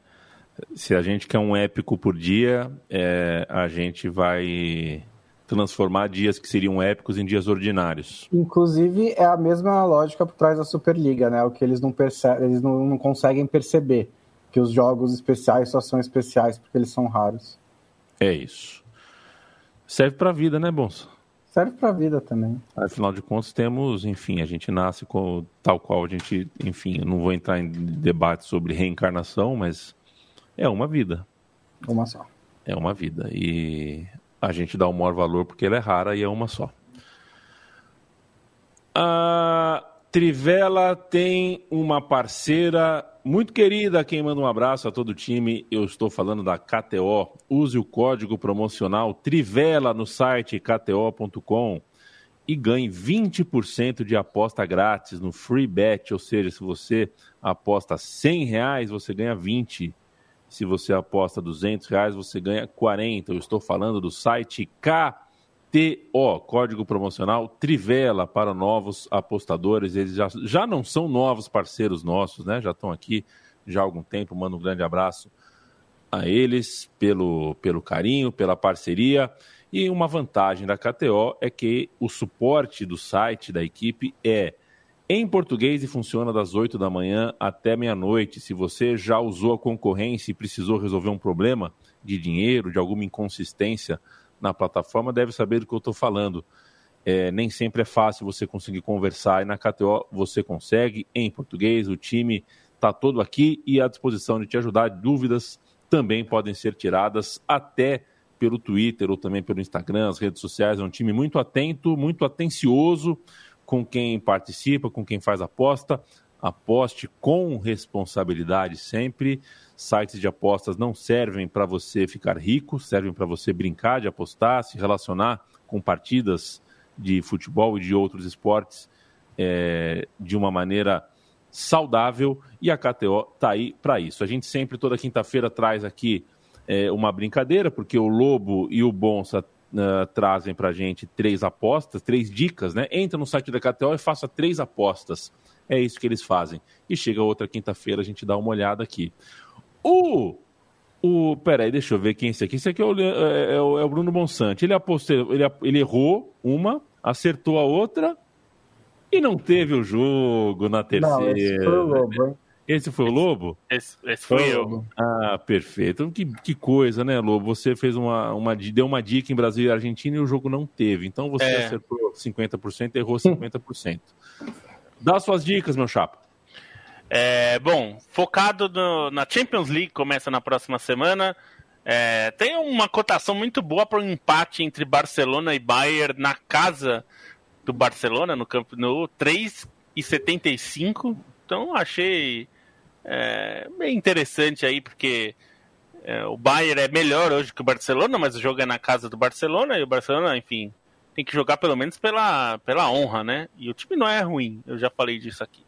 se a gente quer um épico por dia, é, a gente vai transformar dias que seriam épicos em dias ordinários. Inclusive, é a mesma lógica por trás da Superliga, né? O que eles não, percebem, eles não, não conseguem perceber, que os jogos especiais só são especiais porque eles são raros. É isso. Serve para a vida, né, Bonsa? Serve para a vida também. Afinal de contas, temos, enfim, a gente nasce com tal qual a gente, enfim, eu não vou entrar em debate sobre reencarnação, mas é uma vida. Uma só. É uma vida. E a gente dá o maior valor porque ela é rara e é uma só. A Trivela tem uma parceira muito querida, quem manda um abraço a todo o time. Eu estou falando da KTO. Use o código promocional Trivela no site kto.com e ganhe 20% de aposta grátis no free bet, ou seja, se você aposta 100 reais, você ganha 20. Se você aposta 200 reais, você ganha 40. Eu estou falando do site KTO, código promocional Trivela para novos apostadores. Eles já, já não são novos parceiros nossos, né? Já estão aqui já há algum tempo. Mando um grande abraço a eles pelo, pelo carinho, pela parceria. E uma vantagem da KTO é que o suporte do site da equipe é em português e funciona das 8 da manhã até meia-noite. Se você já usou a concorrência e precisou resolver um problema de dinheiro, de alguma inconsistência na plataforma, deve saber do que eu estou falando. É, nem sempre é fácil você conseguir conversar e na KTO você consegue em português. O time está todo aqui e à disposição de te ajudar. Dúvidas também podem ser tiradas até pelo Twitter ou também pelo Instagram, as redes sociais. É um time muito atento, muito atencioso com quem participa, com quem faz aposta. Aposte com responsabilidade sempre. Sites de apostas não servem para você ficar rico, servem para você brincar de apostar, se relacionar com partidas de futebol e de outros esportes é, de uma maneira saudável e a KTO está aí para isso. A gente sempre, toda quinta-feira, traz aqui é, uma brincadeira, porque o Lobo e o Bonsa uh, trazem para a gente três apostas, três dicas, né? Entra no site da KTO e faça três apostas. É isso que eles fazem. E chega outra quinta-feira, a gente dá uma olhada aqui. O. O, peraí, deixa eu ver quem é esse aqui. Esse aqui é o, é, é o, é o Bruno Monsante. Ele, apostou, ele, ele errou uma, acertou a outra e não teve o jogo na terceira. Não, esse foi o Lobo, hein? Esse foi o Lobo? Esse, esse foi, eu. Ah, perfeito. Que, que coisa, né, Lobo? Você fez uma, uma, deu uma dica em Brasil e Argentina e o jogo não teve. Então você é. acertou 50% e errou 50%. Dá suas dicas, meu chapa. É, bom, focado no, na Champions League, começa na próxima semana. É, tem uma cotação muito boa para um empate entre Barcelona e Bayern na casa do Barcelona, no campo no 3,75. Então achei é, bem interessante aí, porque é, o Bayern é melhor hoje que o Barcelona, mas o jogo é na casa do Barcelona e o Barcelona, enfim, tem que jogar pelo menos pela, pela honra, né? E o time não é ruim, eu já falei disso aqui.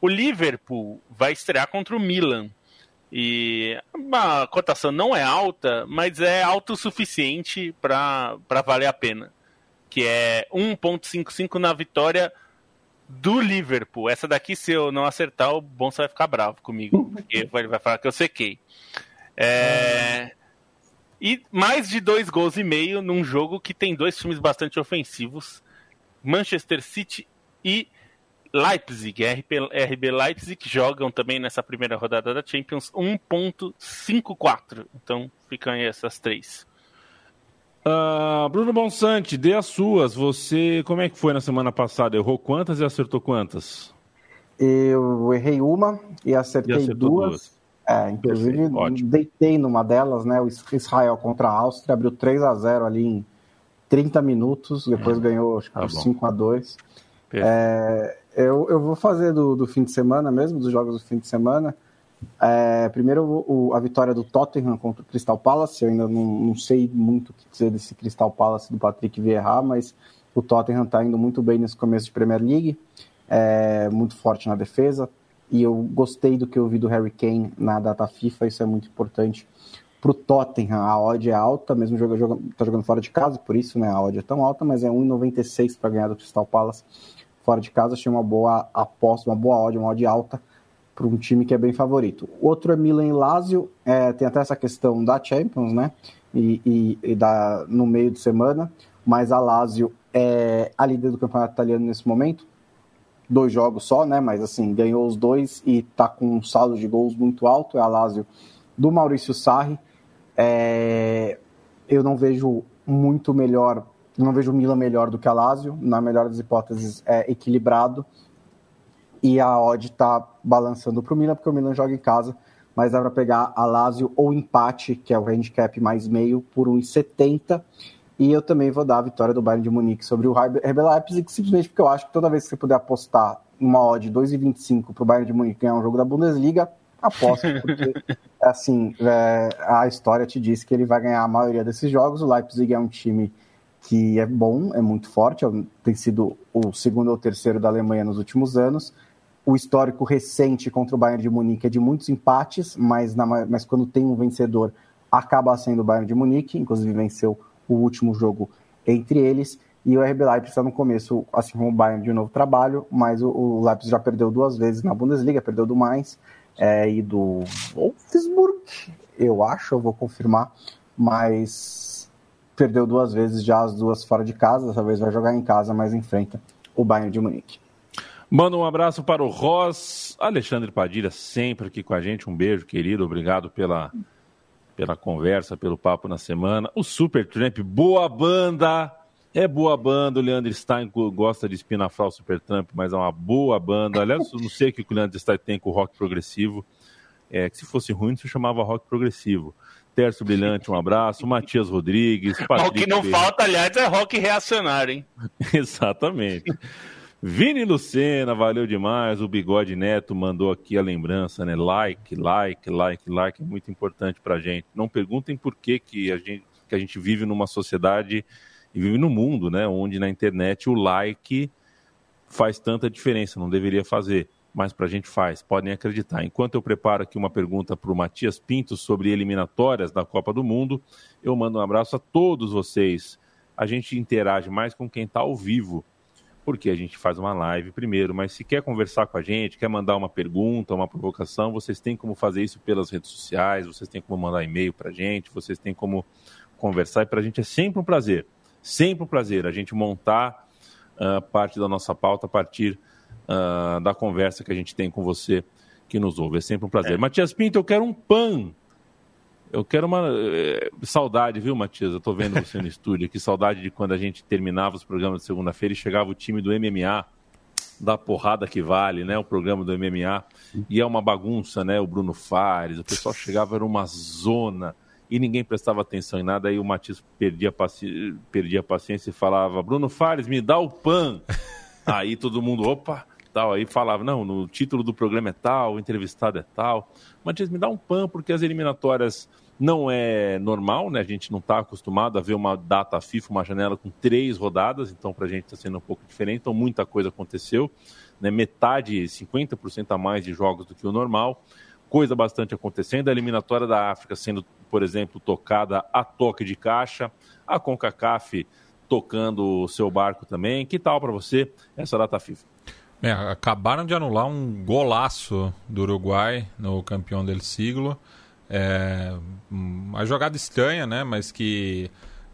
O Liverpool vai estrear contra o Milan. E a cotação não é alta, mas é alto o suficiente para valer a pena. Que é 1,55 na vitória do Liverpool. Essa daqui, se eu não acertar, o Bonsa vai ficar bravo comigo, porque ele vai falar que eu sequei. É... E mais de dois gols e meio num jogo que tem dois times bastante ofensivos: Manchester City e Leipzig, RB, RB Leipzig, jogam também nessa primeira rodada da Champions 1.54. Então ficam aí essas três. Uh, Bruno Bonsante, dê as suas. Você, como é que foi na semana passada? Errou quantas e acertou quantas? Eu errei uma e acertei e duas. duas. É, inclusive deitei numa delas, né? O Israel contra a Áustria abriu 3 a 0 ali em 30 minutos, depois é. ganhou acho que tá 5 a 2 é, eu, eu vou fazer do, do fim de semana mesmo, dos jogos do fim de semana. É, primeiro, o, a vitória do Tottenham contra o Crystal Palace. Eu ainda não, não, sei muito o que dizer desse Crystal Palace do Patrick Vieira, mas o Tottenham está indo muito bem nesse começo de Premier League, é, muito forte na defesa. E eu gostei do que eu vi do Harry Kane na data FIFA, isso é muito importante para o Tottenham. A odd é alta, mesmo jogo, jogo, tá jogando fora de casa, por isso né, a odd é tão alta, mas é 1,96 para ganhar do Crystal Palace fora de casa. Achei uma boa aposta, uma boa odd, uma odd alta para um time que é bem favorito. Outro é Milan e Lazio, é, tem até essa questão da Champions, né? E, e, e, da, no meio de semana, mas a Lazio é a líder do campeonato italiano nesse momento. Dois jogos só, né? Mas assim, ganhou os dois e tá com um saldo de gols muito alto. É a Lazio do Maurício Sarri. É, eu não vejo muito melhor, não vejo o Milan melhor do que a Lazio. Na melhor das hipóteses, é equilibrado e a odd está balançando para o Milan, porque o Milan joga em casa, mas dá para pegar a Lazio ou empate, que é o handicap mais meio, por 1,70. E eu também vou dar a vitória do Bayern de Munique sobre o RB Leipzig, simplesmente porque eu acho que toda vez que você puder apostar uma odd 2,25 para o Bayern de Munique ganhar um jogo da Bundesliga, aposto, porque assim, é, a história te diz que ele vai ganhar a maioria desses jogos. O Leipzig é um time que é bom, é muito forte, é tem sido o segundo ou terceiro da Alemanha nos últimos anos o histórico recente contra o Bayern de Munique é de muitos empates, mas, na, mas quando tem um vencedor, acaba sendo o Bayern de Munique, inclusive venceu o último jogo entre eles. E o RB Leipzig está no começo, assim como o Bayern, de um novo trabalho, mas o, o Leipzig já perdeu duas vezes na Bundesliga, perdeu do Mainz é, e do Wolfsburg, eu acho, eu vou confirmar, mas perdeu duas vezes já as duas fora de casa, dessa vez vai jogar em casa, mas enfrenta o Bayern de Munique. Manda um abraço para o Ross, Alexandre Padilha, sempre aqui com a gente. Um beijo, querido. Obrigado pela, pela conversa, pelo papo na semana. O Super Tramp, boa banda. É boa banda. O Leandro Stein gosta de espinafrar o Super Tramp, mas é uma boa banda. Aliás, não sei o que o Leandro Stein tem com o rock progressivo. É, que se fosse ruim, se chamava rock progressivo. Tércio Brilhante, um abraço. Matias Rodrigues. Patrick o que não falta, aliás, é rock reacionário, hein? Exatamente. Vini Lucena, valeu demais. O Bigode Neto mandou aqui a lembrança, né? Like, like, like, like, é muito importante pra gente. Não perguntem por que, que, a, gente, que a gente vive numa sociedade e vive no mundo, né? Onde na internet o like faz tanta diferença, não deveria fazer. mas para a gente faz, podem acreditar. Enquanto eu preparo aqui uma pergunta para o Matias Pinto sobre eliminatórias da Copa do Mundo, eu mando um abraço a todos vocês. A gente interage mais com quem está ao vivo, porque a gente faz uma live primeiro, mas se quer conversar com a gente, quer mandar uma pergunta, uma provocação, vocês têm como fazer isso pelas redes sociais, vocês têm como mandar e-mail para a gente, vocês têm como conversar, e para a gente é sempre um prazer, sempre um prazer a gente montar uh, parte da nossa pauta a partir uh, da conversa que a gente tem com você que nos ouve. É sempre um prazer. É. Matias Pinto, eu quero um pan. Eu quero uma. Eh, saudade, viu, Matias? Eu tô vendo você no estúdio aqui. Saudade de quando a gente terminava os programas de segunda-feira e chegava o time do MMA, da porrada que vale, né? O programa do MMA. E é uma bagunça, né? O Bruno Fares, o pessoal chegava, era uma zona e ninguém prestava atenção em nada. Aí o Matias perdia, paci... perdia a paciência e falava: Bruno Fares, me dá o pan. Aí todo mundo, opa, tal. Aí falava, não, no título do programa é tal, o entrevistado é tal. Matias, me dá um pan, porque as eliminatórias não é normal, né? A gente não está acostumado a ver uma data FIFA, uma janela com três rodadas, então para a gente está sendo um pouco diferente. Então muita coisa aconteceu, né? Metade, 50% a mais de jogos do que o normal. Coisa bastante acontecendo. A eliminatória da África sendo, por exemplo, tocada a toque de caixa. A CONCACAF tocando o seu barco também. Que tal para você essa data FIFA? É, acabaram de anular um golaço do Uruguai no campeão del siglo. É, uma jogada estranha, né? Mas que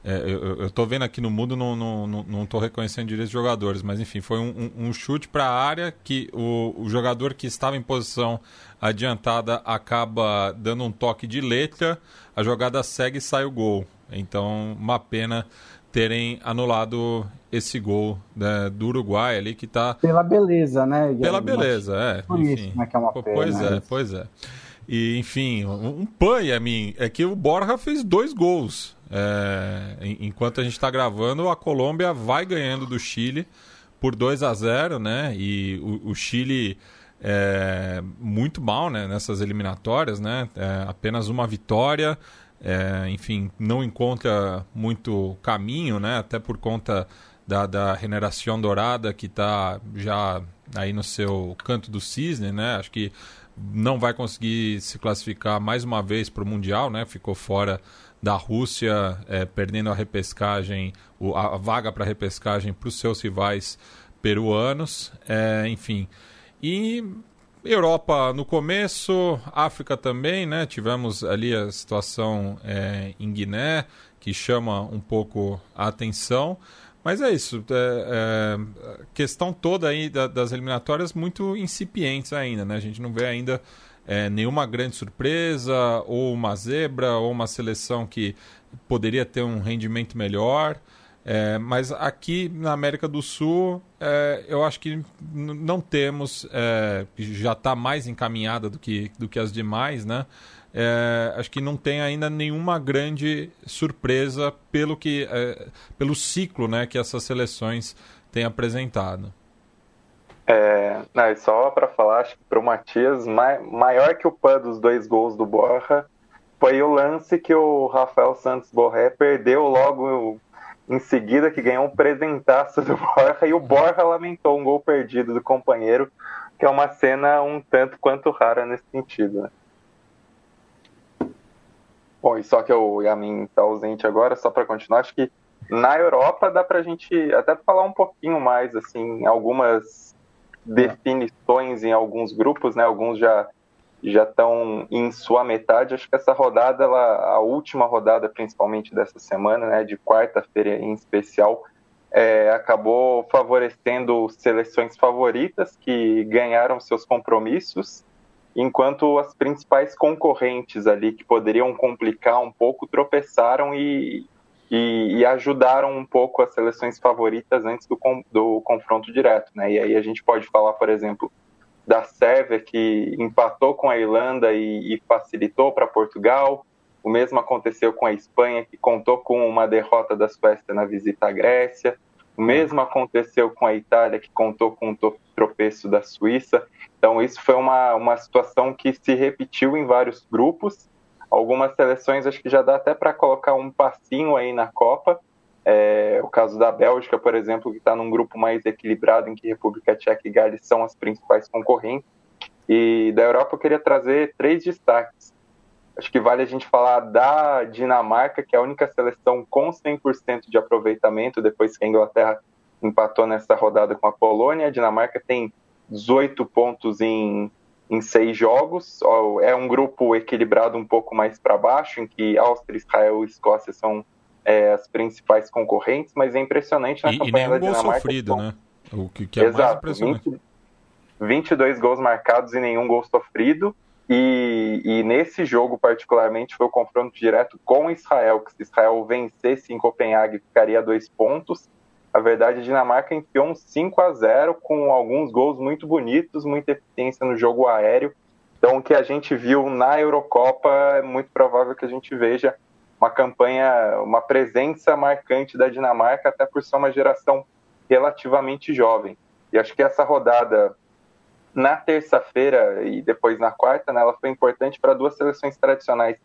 é, eu, eu tô vendo aqui no mundo, não, não, não, não tô reconhecendo direitos jogadores, mas enfim, foi um, um, um chute para a área que o, o jogador que estava em posição adiantada acaba dando um toque de letra, a jogada segue e sai o gol. Então, uma pena terem anulado esse gol né, do Uruguai ali que está pela beleza, né? Pela beleza, é. Enfim. isso, né, que é uma pena, pois é, pois é. E enfim, um pai a mim é que o Borja fez dois gols. É, enquanto a gente está gravando, a Colômbia vai ganhando do Chile por 2 a 0 né? E o, o Chile é, muito mal né, nessas eliminatórias, né? É, apenas uma vitória, é, enfim, não encontra muito caminho, né? Até por conta da, da Generação Dourada que está já aí no seu canto do cisne, né? Acho que não vai conseguir se classificar mais uma vez para o Mundial, né? Ficou fora da Rússia, é, perdendo a repescagem, a vaga para repescagem para os seus rivais peruanos, é, enfim. E Europa no começo, África também, né? Tivemos ali a situação é, em Guiné, que chama um pouco a atenção. Mas é isso, é, é, questão toda aí da, das eliminatórias muito incipientes ainda, né? A gente não vê ainda é, nenhuma grande surpresa, ou uma zebra, ou uma seleção que poderia ter um rendimento melhor. É, mas aqui na América do Sul, é, eu acho que não temos, é, já está mais encaminhada do que, do que as demais, né? É, acho que não tem ainda nenhuma grande surpresa pelo, que, é, pelo ciclo né, que essas seleções têm apresentado. É, não, só para falar, acho que para o Matias, maior que o PAN dos dois gols do Borja foi o lance que o Rafael Santos Borré perdeu logo em seguida que ganhou um presentaço do Borja e o Borja lamentou um gol perdido do companheiro, que é uma cena um tanto quanto rara nesse sentido. Né? Bom, e só que o Yamin está ausente agora, só para continuar, acho que na Europa dá para a gente até falar um pouquinho mais, assim, algumas definições em alguns grupos, né? Alguns já já estão em sua metade. Acho que essa rodada, ela, a última rodada, principalmente dessa semana, né, de quarta-feira em especial, é, acabou favorecendo seleções favoritas que ganharam seus compromissos, enquanto as principais concorrentes ali que poderiam complicar um pouco tropeçaram e, e, e ajudaram um pouco as seleções favoritas antes do, do confronto direto. Né? E aí a gente pode falar, por exemplo, da Sérvia, que empatou com a Irlanda e, e facilitou para Portugal. O mesmo aconteceu com a Espanha, que contou com uma derrota da Suécia na visita à Grécia. O mesmo aconteceu com a Itália, que contou com um tropeço da Suíça. Então, isso foi uma, uma situação que se repetiu em vários grupos. Algumas seleções, acho que já dá até para colocar um passinho aí na Copa, É, o caso da Bélgica, por exemplo, que está num grupo mais equilibrado, em que República Tcheca e Gales são as principais concorrentes. E da Europa eu queria trazer três destaques. Acho que vale a gente falar da Dinamarca, que é a única seleção com 100% de aproveitamento, depois que a Inglaterra empatou nessa rodada com a Polônia. A Dinamarca tem 18 pontos em, em seis jogos. É um grupo equilibrado um pouco mais para baixo, em que Áustria, Israel e Escócia são é, as principais concorrentes, mas é impressionante na e, campanha e da Dinamarca. Gol sofrido, né? O que, que é Exato, mais impressionante. 20, 22 gols marcados e nenhum gol sofrido. E, e, nesse jogo, particularmente, foi o confronto direto com Israel, que se Israel vencesse em Copenhague, ficaria a dois pontos. A verdade, a Dinamarca enfiou um 5 a 0 com alguns gols muito bonitos, muita eficiência no jogo aéreo. Então, o que a gente viu na Eurocopa é muito provável que a gente veja uma campanha, uma presença marcante da Dinamarca, até por ser uma geração relativamente jovem. E acho que essa rodada na terça-feira e depois na quarta, né, ela foi importante para duas seleções tradicionais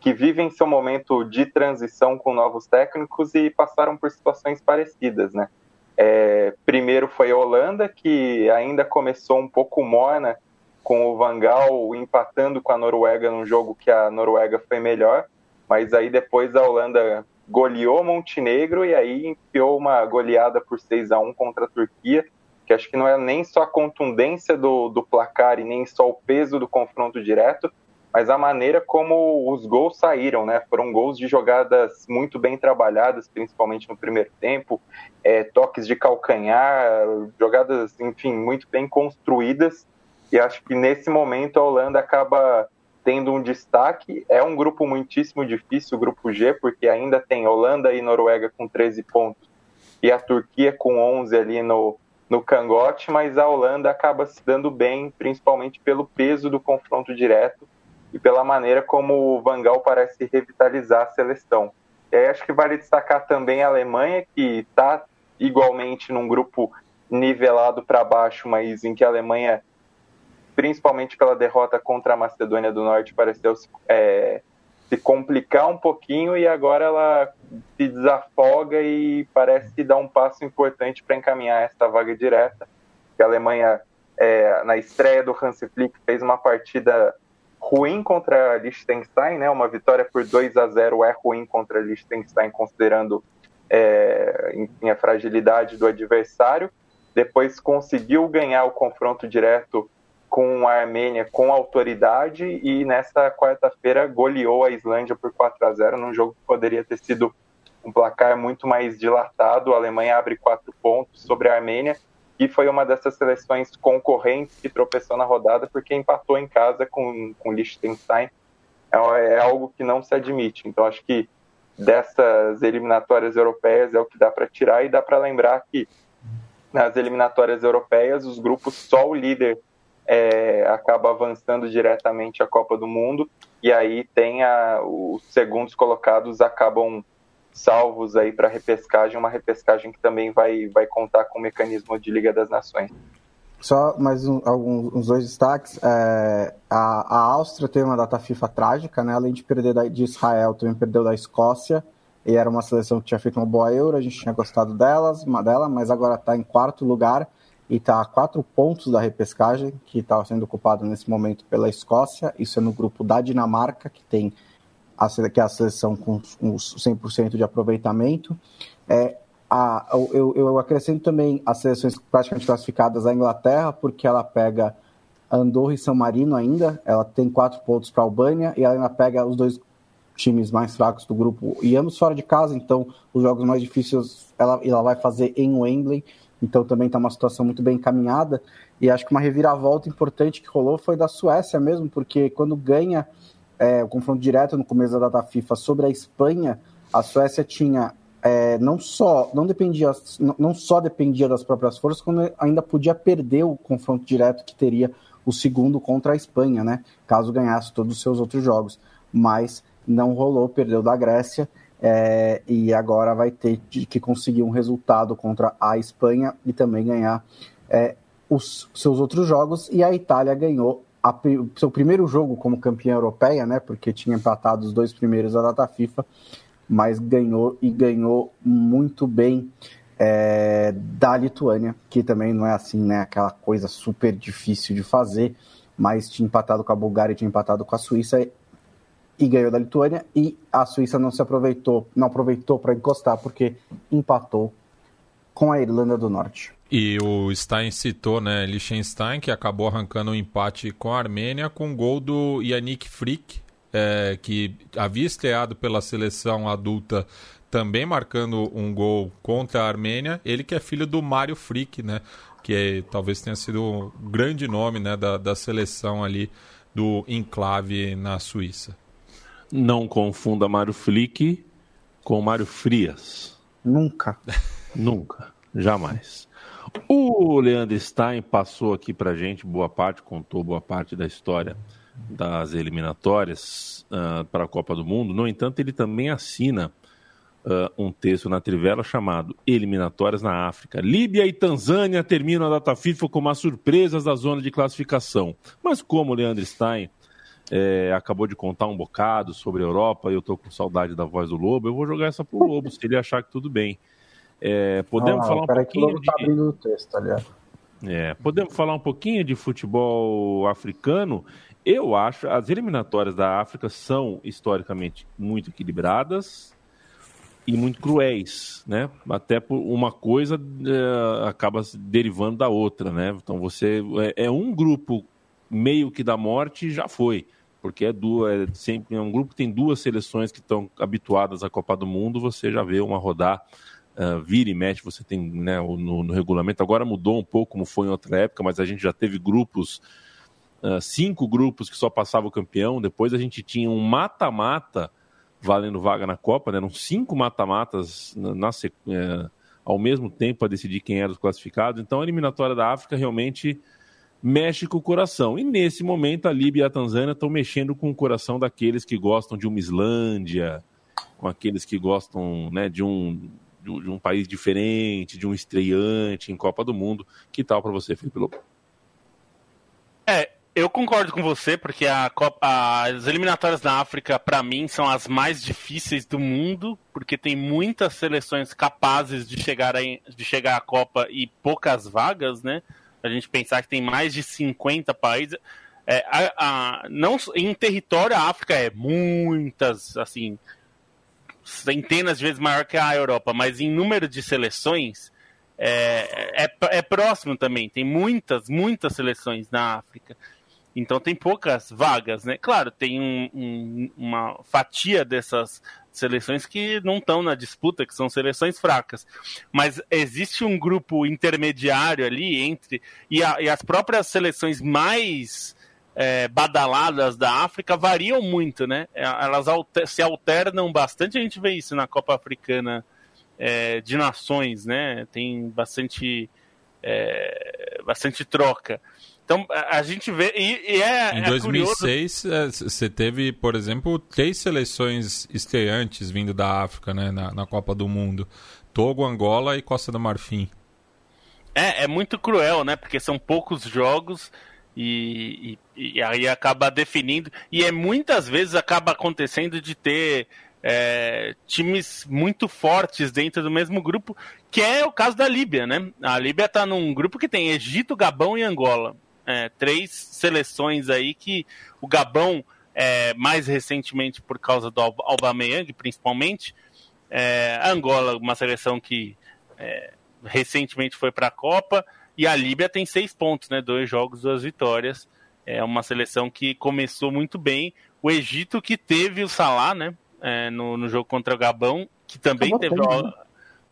que vivem seu momento de transição com novos técnicos e passaram por situações parecidas, né? É, primeiro foi a Holanda, que ainda começou um pouco morna com o Van Gaal empatando com a Noruega num jogo que a Noruega foi melhor, mas aí depois a Holanda goleou Montenegro e aí enfiou uma goleada por 6 a 1 contra a Turquia, que acho que não é nem só a contundência do, do placar e nem só o peso do confronto direto, mas a maneira como os gols saíram, né? Foram gols de jogadas muito bem trabalhadas, principalmente no primeiro tempo, é, toques de calcanhar, jogadas, enfim, muito bem construídas. E acho que nesse momento a Holanda acaba tendo um destaque. É um grupo muitíssimo difícil, o grupo G, porque ainda tem Holanda e Noruega com 13 pontos e a Turquia com 11 ali no, no cangote, mas a Holanda acaba se dando bem, principalmente pelo peso do confronto direto e pela maneira como o Van Gaal parece revitalizar a seleção. E aí acho que vale destacar também a Alemanha, que está igualmente num grupo nivelado para baixo, mas em que a Alemanha, principalmente pela derrota contra a Macedônia do Norte, pareceu é, se complicar um pouquinho e agora ela se desafoga e parece dar um passo importante para encaminhar essa vaga direta. A Alemanha, é, na estreia do Hansi Flick, fez uma partida ruim contra Liechtenstein, né? Uma vitória por 2 a 0 é ruim contra Liechtenstein, considerando é, enfim, a fragilidade do adversário. Depois conseguiu ganhar o confronto direto com a Armênia com autoridade e nessa quarta-feira goleou a Islândia por 4 a 0 num jogo que poderia ter sido um placar muito mais dilatado. A Alemanha abre quatro pontos sobre a Armênia e foi uma dessas seleções concorrentes que tropeçou na rodada porque empatou em casa com, com Liechtenstein. É, é algo que não se admite. Então acho que dessas eliminatórias europeias é o que dá para tirar e dá para lembrar que nas eliminatórias europeias os grupos só o líder é, acaba avançando diretamente à Copa do Mundo e aí tem a, os segundos colocados acabam salvos aí para repescagem, uma repescagem que também vai, vai contar com o mecanismo de Liga das Nações. Só mais um, alguns uns dois destaques. É, a, a Áustria teve uma data FIFA trágica, né? Além de perder da, de Israel, também perdeu da Escócia. E era uma seleção que tinha feito uma boa Euro, a gente tinha gostado delas, uma dela, mas agora está em quarto lugar e está a quatro pontos da repescagem, que está sendo ocupado nesse momento pela Escócia. Isso é no grupo da Dinamarca, que tem que é a seleção com uns 100% de aproveitamento. É, a, eu, eu acrescento também as seleções praticamente classificadas à Inglaterra, porque ela pega Andorra e São Marino ainda. Ela tem quatro pontos para a Albânia e ela ainda pega os dois times mais fracos do grupo e ambos fora de casa, então os jogos mais difíceis ela, ela vai fazer em Wembley. Então também está uma situação muito bem encaminhada. E acho que uma reviravolta importante que rolou foi da Suécia mesmo, porque quando ganha é, o confronto direto no começo da data FIFA sobre a Espanha, a Suécia tinha é, não só não dependia não só dependia das próprias forças, como ainda podia perder o confronto direto que teria o segundo contra a Espanha, né? Caso ganhasse todos os seus outros jogos, mas não rolou, perdeu da Grécia é, e agora vai ter que conseguir um resultado contra a Espanha e também ganhar é, os seus outros jogos. E a Itália ganhou o seu primeiro jogo como campeã europeia, né? Porque tinha empatado os dois primeiros da data FIFA mas ganhou e ganhou muito bem é, da Lituânia, que também não é assim, né, aquela coisa super difícil de fazer, mas tinha empatado com a Bulgária, tinha empatado com a Suíça e ganhou da Lituânia e a Suíça não se aproveitou, não aproveitou para encostar porque empatou com a Irlanda do Norte. E o Stein citou, né, Liechtenstein, que acabou arrancando um empate com a Armênia com gol do Yannick Frick, é, que havia estreado pela seleção adulta também marcando um gol contra a Armênia. Ele que é filho do Mário Frick, né? Que é, talvez tenha sido o um grande nome né, da, da seleção ali do enclave na Suíça. Não confunda Mário Flick com Mário Frias. Nunca. Nunca. Jamais. O Leandro Stein passou aqui pra gente boa parte, contou boa parte da história das eliminatórias uh, para a Copa do Mundo. No entanto, ele também assina uh, um texto na Trivela chamado Eliminatórias na África. Líbia e Tanzânia terminam a data FIFA como as surpresas da zona de classificação. Mas como o Leandro Stein é, acabou de contar um bocado sobre a Europa e eu estou com saudade da voz do Lobo, eu vou jogar essa pro Lobo, se ele achar que tudo bem. É, podemos ah, falar um pouquinho tá de... o texto, aliás. É, podemos falar um pouquinho de futebol africano. Eu acho as eliminatórias da África são historicamente muito equilibradas e muito cruéis, né? Até por uma coisa é, acaba derivando da outra, né? Então você é, é, um grupo meio que da morte já foi, porque é duas, é sempre é um grupo que tem duas seleções que estão habituadas à Copa do Mundo, você já vê uma rodar uh, vira e mexe, você tem né, no, no, regulamento. Agora mudou um pouco como foi em outra época, mas a gente já teve grupos, uh, cinco grupos que só passava o campeão. Depois a gente tinha um mata-mata valendo vaga na Copa, né? eram cinco mata-matas na, na é, ao mesmo tempo para decidir quem eram os classificados. Então a eliminatória da África realmente mexe com o coração. E nesse momento a Líbia e a Tanzânia estão mexendo com o coração daqueles que gostam de uma Islândia, com aqueles que gostam né, de, um, de um país diferente, de um estreante em Copa do Mundo. Que tal para você, Felipe Lobo? É, eu concordo com você, porque a Copa, as eliminatórias na África, para mim, são as mais difíceis do mundo, porque tem muitas seleções capazes de chegar, a, de chegar à Copa e poucas vagas, né? A gente pensar que tem mais de 50 países. É, a, a, não, em território, a África é muitas, assim, centenas de vezes maior que a Europa, mas em número de seleções, é, é, é, próximo também. Tem muitas, muitas seleções na África. Então tem poucas vagas, né? Claro, tem um, um, uma fatia dessas seleções que não estão na disputa, que são seleções fracas. Mas existe um grupo intermediário ali entre. E, a, e as próprias seleções mais é, badaladas da África variam muito, né? É, elas alter, se alternam bastante, a gente vê isso na Copa Africana é, de Nações, né? Tem bastante, é, bastante troca. Então a gente vê. E, e é. Em 2006, é, é você teve, por exemplo, três seleções estreantes vindo da África, né, na, na, Copa do Mundo: Togo, Angola e Costa do Marfim. É, é muito cruel, né? Porque são poucos jogos e, e, e aí acaba definindo. E é muitas vezes acaba acontecendo de ter. É, times muito fortes dentro do mesmo grupo, que é o caso da Líbia, né? A Líbia está num grupo que tem Egito, Gabão e Angola é, três seleções aí que o Gabão, é, mais recentemente por causa do Aubameyang, principalmente, é, Angola, uma seleção que é, recentemente foi para a Copa, e a Líbia tem seis pontos, né? Dois jogos, duas vitórias. É uma seleção que começou muito bem. O Egito que teve o Salah, né? É, no, no jogo contra o Gabão, que também teve o, né?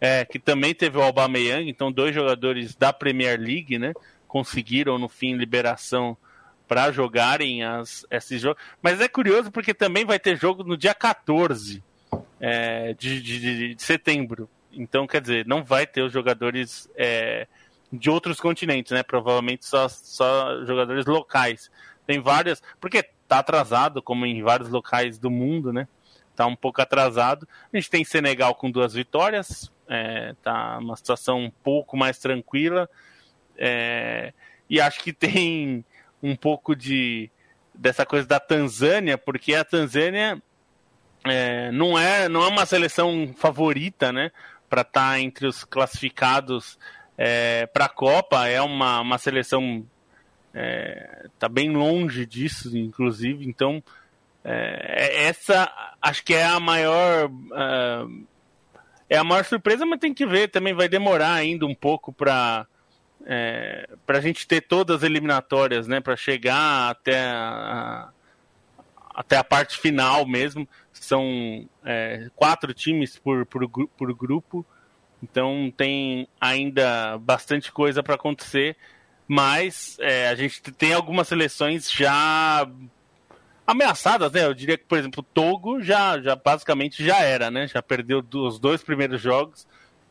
é, que também teve o Aubameyang, então dois jogadores da Premier League, né? conseguiram no fim liberação para jogarem as, esses jogos. Mas é curioso porque também vai ter jogo no dia 14 é, de, de, de, setembro. Então, quer dizer, não vai ter os jogadores é, de outros continentes, né? Provavelmente só, só jogadores locais. Tem várias. Porque tá atrasado, como em vários locais do mundo, né? Tá um pouco atrasado. A gente tem Senegal com duas vitórias. É, tá uma situação um pouco mais tranquila. É, e acho que tem um pouco de dessa coisa da Tanzânia, porque a Tanzânia é, não é não é uma seleção favorita, né? Para estar tá entre os classificados é, para a Copa é uma, uma seleção é, tá bem longe disso, inclusive. Então é, essa acho que é a maior uh, é a maior surpresa, mas tem que ver. Também vai demorar ainda um pouco para é, para a gente ter todas as eliminatórias, né? Para chegar até a, até a parte final mesmo. São é, quatro times por, por, por grupo, então tem ainda bastante coisa para acontecer. Mas é, a gente tem algumas seleções já ameaçadas, né? Eu diria que, por exemplo, o Togo já, já basicamente já era, né? Já perdeu os dois primeiros jogos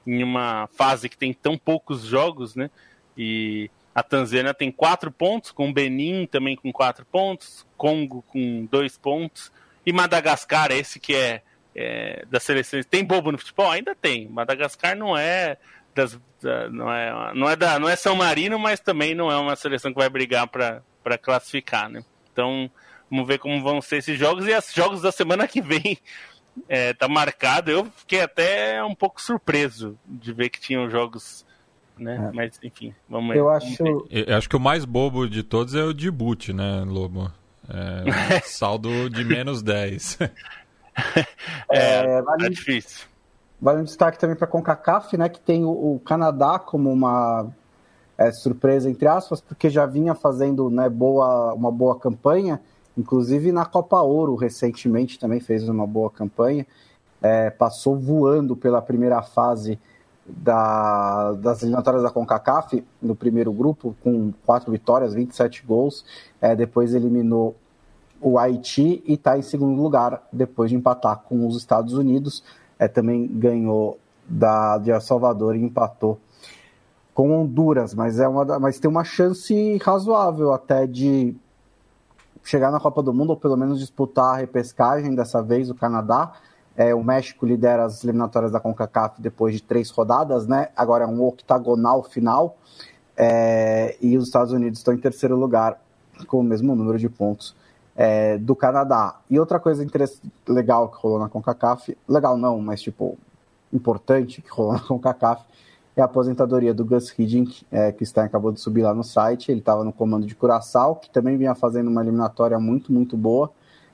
em uma fase que tem tão poucos jogos, né? E a Tanzânia tem quatro pontos, com Benin também com quatro pontos, Congo com dois pontos, e Madagascar, esse que é, é das seleções. Tem bobo no futebol? Ainda tem. Madagascar não é das, da, não é não é da não é São Marino, mas também não é uma seleção que vai brigar para classificar, né? Então vamos ver como vão ser esses jogos e os jogos da semana que vem é, tá marcado. Eu fiquei até um pouco surpreso de ver que tinham jogos né? É. Mas enfim, vamos ver. Eu acho... Eu acho que o mais bobo de todos é o Djibouti, né, Lobo? É, saldo de menos 10. é, é vale, difícil. Vale um destaque também para a CONCACAF, né, que tem o, o Canadá como uma é, surpresa, entre aspas, porque já vinha fazendo né, boa, uma boa campanha, inclusive na Copa Ouro recentemente também fez uma boa campanha, é, passou voando pela primeira fase da, das eliminatórias da CONCACAF, no primeiro grupo, com quatro vitórias, 27 gols. É, depois eliminou o Haiti e está em segundo lugar, depois de empatar com os Estados Unidos. É, também ganhou da, de El Salvador e empatou com Honduras, mas, é uma, mas tem uma chance razoável até de chegar na Copa do Mundo, ou pelo menos disputar a repescagem, dessa vez o Canadá. É, o México lidera as eliminatórias da CONCACAF depois de três rodadas, né? Agora é um octagonal final. É, e os Estados Unidos estão em terceiro lugar com o mesmo número de pontos é, do Canadá. E outra coisa legal que rolou na CONCACAF, legal não, mas tipo, importante que rolou na CONCACAF, é a aposentadoria do Gus Hiddink, é, que está, acabou de subir lá no site. Ele estava no comando de Curaçao, que também vinha fazendo uma eliminatória muito, muito boa,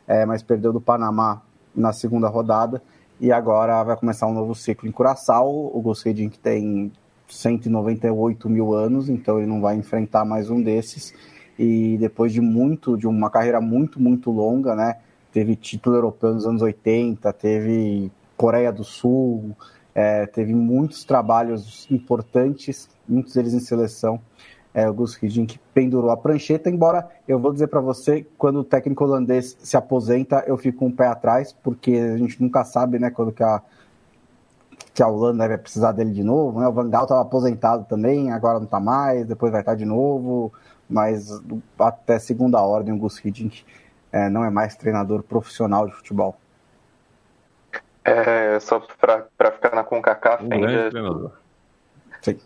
é, mas perdeu do Panamá na segunda rodada. E agora vai começar um novo ciclo em Curaçao. O Gus Hiddink tem 198 mil anos, então ele não vai enfrentar mais um desses. E depois de muito, de uma carreira muito, muito longa, né? Teve título europeu nos anos 80, teve Coreia do Sul, é, teve muitos trabalhos importantes, muitos deles em seleção. É, o Gus Hiddink pendurou a prancheta, embora eu vou dizer para você, quando o técnico holandês se aposenta, eu fico um pé atrás, porque a gente nunca sabe, né, quando que a, que a Holanda vai precisar dele de novo, né, o Van Gaal estava aposentado também, agora não está mais, depois vai estar de novo, mas até segunda ordem o Gus Hiddink é, não é mais treinador profissional de futebol. É, só para ficar na CONCACAF um ainda... treinador. Sim.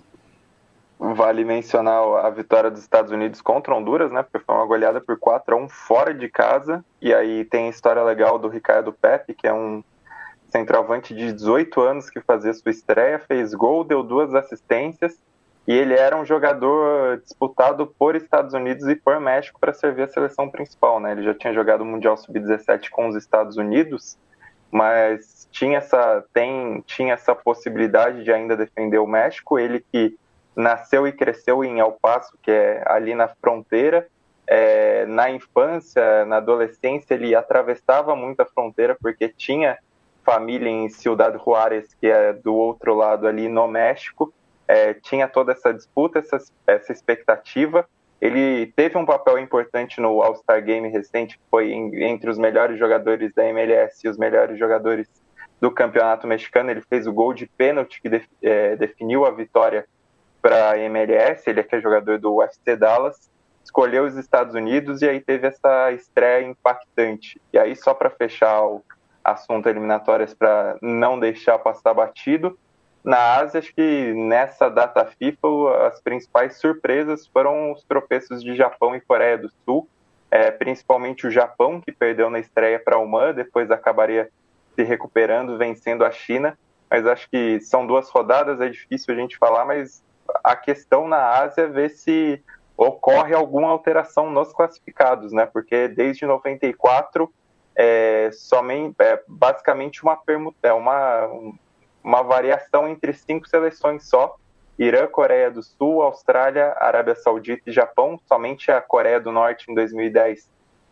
Vale mencionar a vitória dos Estados Unidos contra Honduras, né? Porque foi uma goleada por 4 a 1 fora de casa. E aí tem a história legal do Ricardo Pepe, que é um centroavante de 18 anos que fazia sua estreia, fez gol, deu duas assistências. E ele era um jogador disputado por Estados Unidos e por México para servir a seleção principal, né? Ele já tinha jogado o Mundial Sub-17 com os Estados Unidos, mas tinha essa, tem, tinha essa possibilidade de ainda defender o México. Ele que nasceu e cresceu em El Paso, que é ali na fronteira. É, na infância, na adolescência, ele atravessava muito a fronteira porque tinha família em Ciudad Juárez, que é do outro lado ali no México. É, tinha toda essa disputa, essa, essa expectativa. Ele teve um papel importante no All-Star Game recente, que foi em, entre os melhores jogadores da MLS e os melhores jogadores do campeonato mexicano. Ele fez o gol de pênalti que def, é, definiu a vitória para a MLS, ele é que é jogador do UFC Dallas, escolheu os Estados Unidos e aí teve essa estreia impactante. E aí, só para fechar o assunto eliminatórias, para não deixar passar batido, na Ásia, acho que nessa data FIFA, as principais surpresas foram os tropeços de Japão e Coreia do Sul, é, principalmente o Japão, que perdeu na estreia para a Oman, depois acabaria se recuperando, vencendo a China, mas acho que são duas rodadas, é difícil a gente falar, mas a questão na Ásia é ver se ocorre alguma alteração nos classificados, né? Porque desde 94 é somente é basicamente uma permuta, é uma uma variação entre cinco seleções só. Irã, Coreia do Sul, Austrália, Arábia Saudita e Japão. Somente a Coreia do Norte em 2010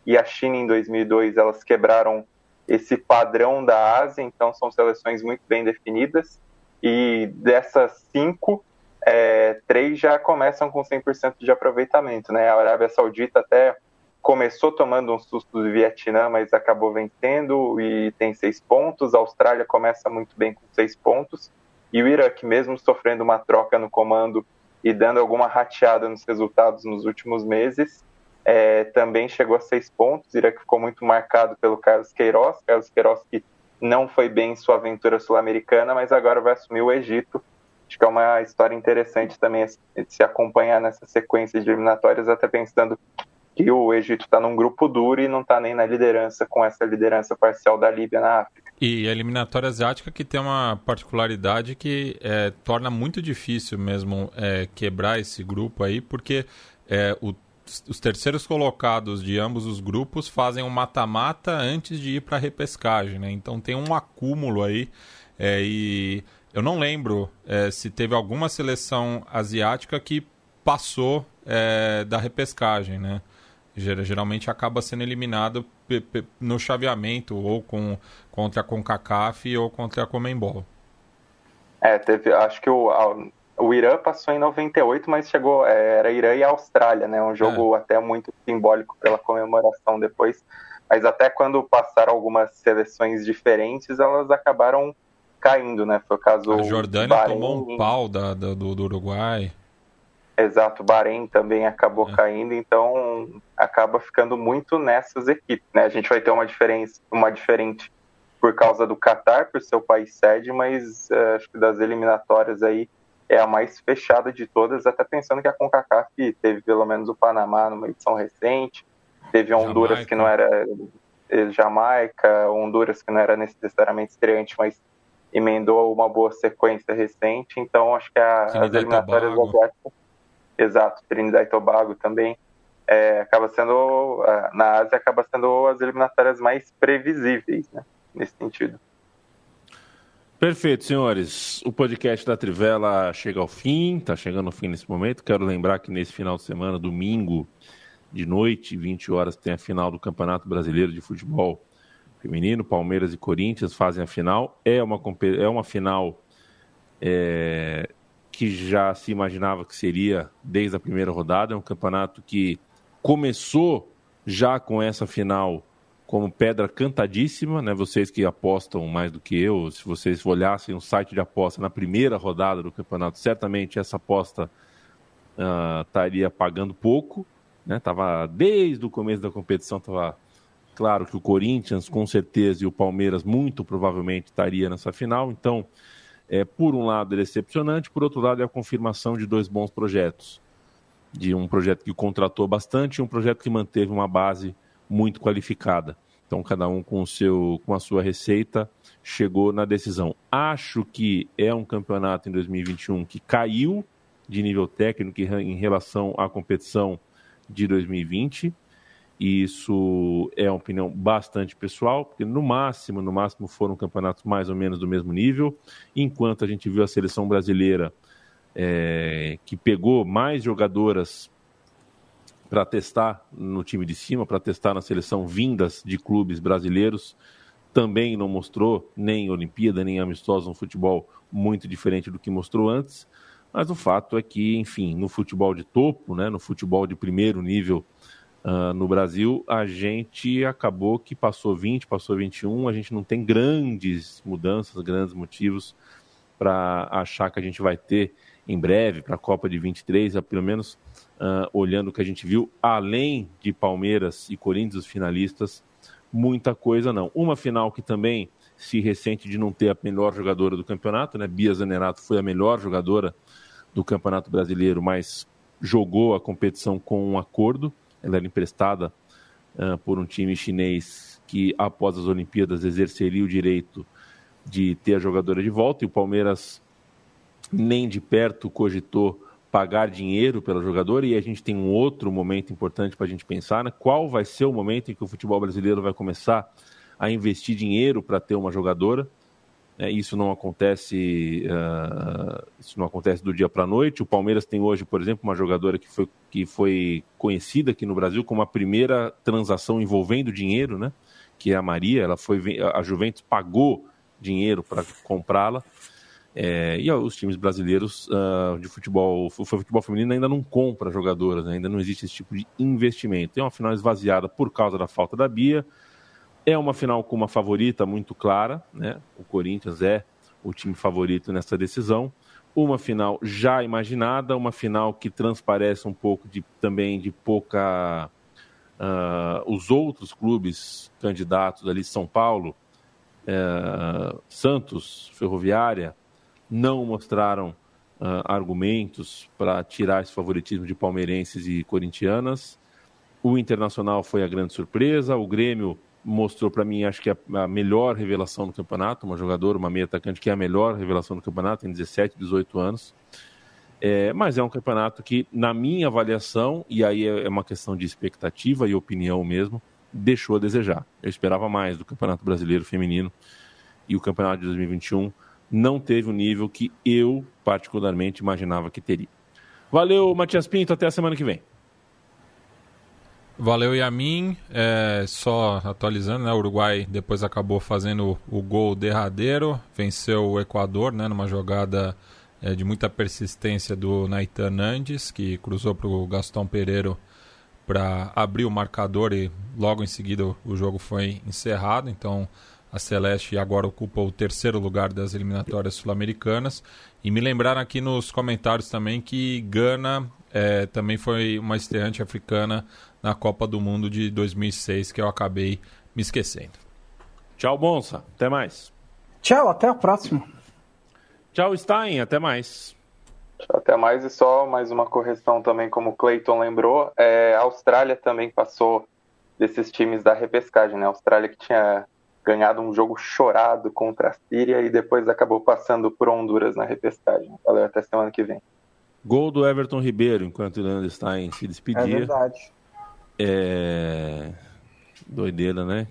e a China em 2002 elas quebraram esse padrão da Ásia, então são seleções muito bem definidas. E dessas cinco, é, três já começam com 100% de aproveitamento. Né? A Arábia Saudita até começou tomando um susto do Vietnã, mas acabou vencendo e tem seis pontos. A Austrália começa muito bem com seis pontos. E o Iraque, mesmo sofrendo uma troca no comando e dando alguma rateada nos resultados nos últimos meses, é, também chegou a seis pontos. O Iraque ficou muito marcado pelo Carlos Queiroz. Carlos Queiroz que não foi bem em sua aventura sul-americana, mas agora vai assumir o Egito. Acho que é uma história interessante também de se acompanhar nessa sequência de eliminatórias, até pensando que o Egito está num grupo duro e não está nem na liderança com essa liderança parcial da Líbia na África. E a eliminatória asiática que tem uma particularidade que é, torna muito difícil mesmo é, quebrar esse grupo aí, porque é, o os terceiros colocados de ambos os grupos fazem um mata-mata antes de ir para a repescagem, né? Então tem um acúmulo aí é, e eu não lembro é, se teve alguma seleção asiática que passou é, da repescagem, né? Geralmente acaba sendo eliminado no chaveamento ou com, contra a CONCACAF ou contra a Comembol. É, teve, acho que o, o Irã passou em 98, mas chegou, é, era Irã e Austrália, né? Um jogo é. até muito simbólico pela comemoração depois. Mas até quando passaram algumas seleções diferentes, elas acabaram caindo, né? Foi o caso. A Jordânia Bahrein, tomou um pau da, da do, do, Uruguai. Exato, Bahrein também acabou é. caindo, então acaba ficando muito nessas equipes, né? A gente vai ter uma diferença, uma diferente por causa do Qatar, por seu país sede, mas uh, acho que das eliminatórias aí é a mais fechada de todas, até pensando que a CONCACAF teve pelo menos o Panamá numa edição recente, teve Honduras Jamaica. que não era eh, Jamaica, Honduras que não era necessariamente estreante, mas emendou uma boa sequência recente, então acho que a, as eliminatórias asiáticas, exato, Trinidad e Tobago também, é, acaba sendo, na Ásia acaba sendo as eliminatórias mais previsíveis, né, nesse sentido. Perfeito, senhores. O podcast da Trivela chega ao fim, está chegando ao fim nesse momento. Quero lembrar que nesse final de semana, domingo de noite, 20 horas, tem a final do Campeonato Brasileiro de Futebol Feminino. Palmeiras e Corinthians fazem a final. É uma, é uma final é, que já se imaginava que seria desde a primeira rodada. É um campeonato que começou já com essa final como pedra cantadíssima, né? Vocês que apostam mais do que eu, se vocês olhassem o site de aposta na primeira rodada do campeonato, certamente essa aposta uh, estaria pagando pouco, né? Tava desde o começo da competição tava claro que o Corinthians com certeza e o Palmeiras muito provavelmente estaria nessa final. Então, é, por um lado é decepcionante, por outro lado é a confirmação de dois bons projetos, de um projeto que contratou bastante e um projeto que manteve uma base muito qualificada. Então, cada um com, o seu, com a sua receita chegou na decisão. Acho que é um campeonato em 2021 que caiu de nível técnico em relação à competição de 2020. E isso é uma opinião bastante pessoal, porque no máximo, no máximo foram campeonatos mais ou menos do mesmo nível, enquanto a gente viu a seleção brasileira é, que pegou mais jogadoras para testar no time de cima, para testar na seleção vindas de clubes brasileiros. Também não mostrou nem Olimpíada, nem amistoso no futebol muito diferente do que mostrou antes. Mas o fato é que, enfim, no futebol de topo, né, no futebol de primeiro nível uh, no Brasil, a gente acabou que passou 20, passou 21, a gente não tem grandes mudanças, grandes motivos para achar que a gente vai ter em breve para a Copa de 23, pelo menos uh, olhando o que a gente viu, além de Palmeiras e Corinthians, os finalistas, muita coisa não. Uma final que também se ressente de não ter a melhor jogadora do campeonato, né? Bia Zanerato foi a melhor jogadora do Campeonato Brasileiro, mas jogou a competição com um acordo. Ela era emprestada uh, por um time chinês que após as Olimpíadas exerceria o direito de ter a jogadora de volta e o Palmeiras nem de perto cogitou pagar dinheiro pela jogadora e a gente tem um outro momento importante para a gente pensar, né? qual vai ser o momento em que o futebol brasileiro vai começar a investir dinheiro para ter uma jogadora. É, isso não acontece uh, isso não acontece do dia para a noite. O Palmeiras tem hoje, por exemplo, uma jogadora que foi, que foi conhecida aqui no Brasil como a primeira transação envolvendo dinheiro, né? que é a Maria. Ela foi a Juventus pagou dinheiro para comprá-la. É, e os times brasileiros uh, de futebol, futebol feminino ainda não compra jogadoras, né? ainda não existe esse tipo de investimento. É uma final esvaziada por causa da falta da Bia. É uma final com uma favorita muito clara, né? O Corinthians é o time favorito nessa decisão. Uma final já imaginada, uma final que transparece um pouco de, também de pouca. Uh, os outros clubes candidatos ali, São Paulo, uh, Santos, Ferroviária, não mostraram uh, argumentos para tirar esse favoritismo de palmeirenses e corintianas. O Internacional foi a grande surpresa, o Grêmio mostrou para mim, acho que a, a, melhor revelação do campeonato, uma jogadora, uma meia atacante que é a melhor revelação do campeonato, tem 17, 18 anos. É, mas é um campeonato que, na minha avaliação, e aí é, é uma questão de expectativa e opinião mesmo, deixou a desejar. Eu esperava mais do Campeonato Brasileiro Feminino e o Campeonato de 2021 não teve o nível que eu, particularmente, imaginava que teria. Valeu, Matias Pinto, até a semana que vem. Valeu, Yamin. É, só atualizando, né, o Uruguai depois acabou fazendo o gol derradeiro, venceu o Equador né, numa jogada é, de muita persistência do Naitan Nandes, que cruzou para o Gastão Pereiro para abrir o marcador e logo em seguida o jogo foi encerrado. Então a Celeste agora ocupa o terceiro lugar das eliminatórias sul-americanas. E me lembraram aqui nos comentários também que Gana é, também foi uma estreante africana na Copa do Mundo de 2006, que eu acabei me esquecendo. Tchau, Bonsa. Até mais. Tchau, até a próxima. Tchau, Stein. Até mais. Até mais. E só mais uma correção também, como o Clayton lembrou. É, a Austrália também passou desses times da repescagem, né? A Austrália que tinha ganhado um jogo chorado contra a Síria e depois acabou passando por Honduras na repescagem. Valeu, até semana que vem. Gol do Everton Ribeiro, enquanto o Leandro Stein se despedia. É verdade. É... Doideira, né?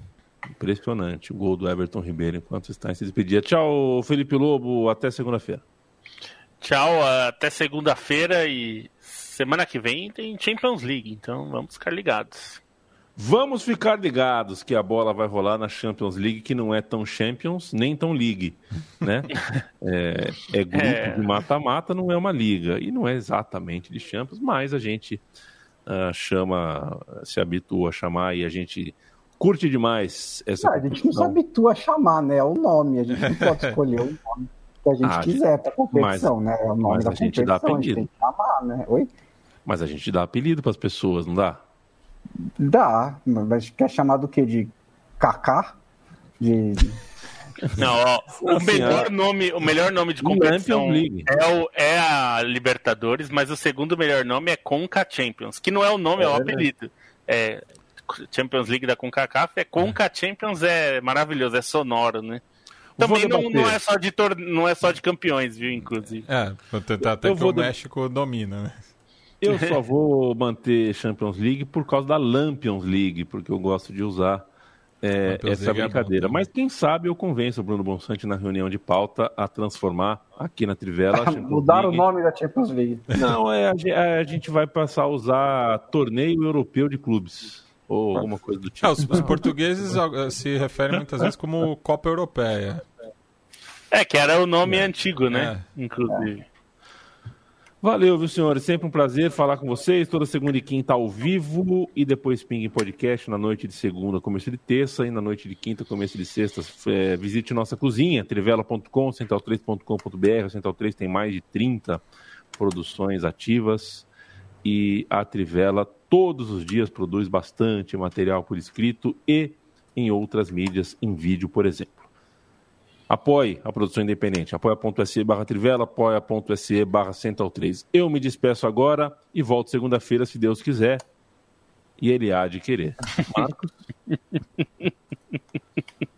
Impressionante. O gol do Everton Ribeiro enquanto o Stein se despedia. Tchau, Felipe Lobo. Até segunda-feira. Tchau, até segunda-feira e semana que vem tem Champions League, então vamos ficar ligados. Vamos ficar ligados que a bola vai rolar na Champions League, que não é tão Champions nem tão League, né? é, é grupo é... de mata-mata, não é uma liga e não é exatamente de Champions, mas a gente uh, chama, se habitua a chamar e a gente curte demais essa. Não, a gente não se habitua a chamar, né? É o nome, a gente não pode escolher o nome que a gente ah, quiser para competição, mas, né? É o nome da a gente dá apelido. A gente tem que chamar, né? Oi? Mas a gente dá apelido para as pessoas, não dá? Dá, mas quer chamar do que? De Kaká? De. Não, ó, o melhor nome, o melhor nome de competição é, o, é a Libertadores, mas o segundo melhor nome é Conca Champions, que não é o nome, é, é o apelido. É Champions League da CONCACAF, é Conca Champions é maravilhoso, é sonoro, né? Também não, não, é só de tor... não é só de campeões, viu, inclusive. É, até que o México domina, né? Eu só vou manter Champions League por causa da Lampions League, porque eu gosto de usar é, essa é brincadeira. É Mas quem sabe eu convenço o Bruno Bonsante na reunião de pauta a transformar aqui na Trivela. Mudar League. o nome da Champions League. Não, é, a, a, gente vai passar a usar torneio europeu de clubes. Ou alguma coisa do tipo. É, os, os portugueses se referem muitas vezes como Copa Europeia. É, que era o nome é. antigo, né? É. Inclusive. Valeu, viu, senhores? Sempre um prazer falar com vocês. Toda segunda e quinta ao vivo e depois Ping Podcast na noite de segunda, começo de terça e na noite de quinta, começo de sexta. É, visite nossa cozinha, trivela.com, central3.com.br. A Central 3 tem mais de 30 produções ativas e a Trivela todos os dias produz bastante material por escrito e em outras mídias, em vídeo, por exemplo. Apoie a produção independente. Apoia.se barra Trivela, apoia.se barra Central 3. Eu me despeço agora e volto segunda-feira, se Deus quiser. E ele há de querer. Marcos?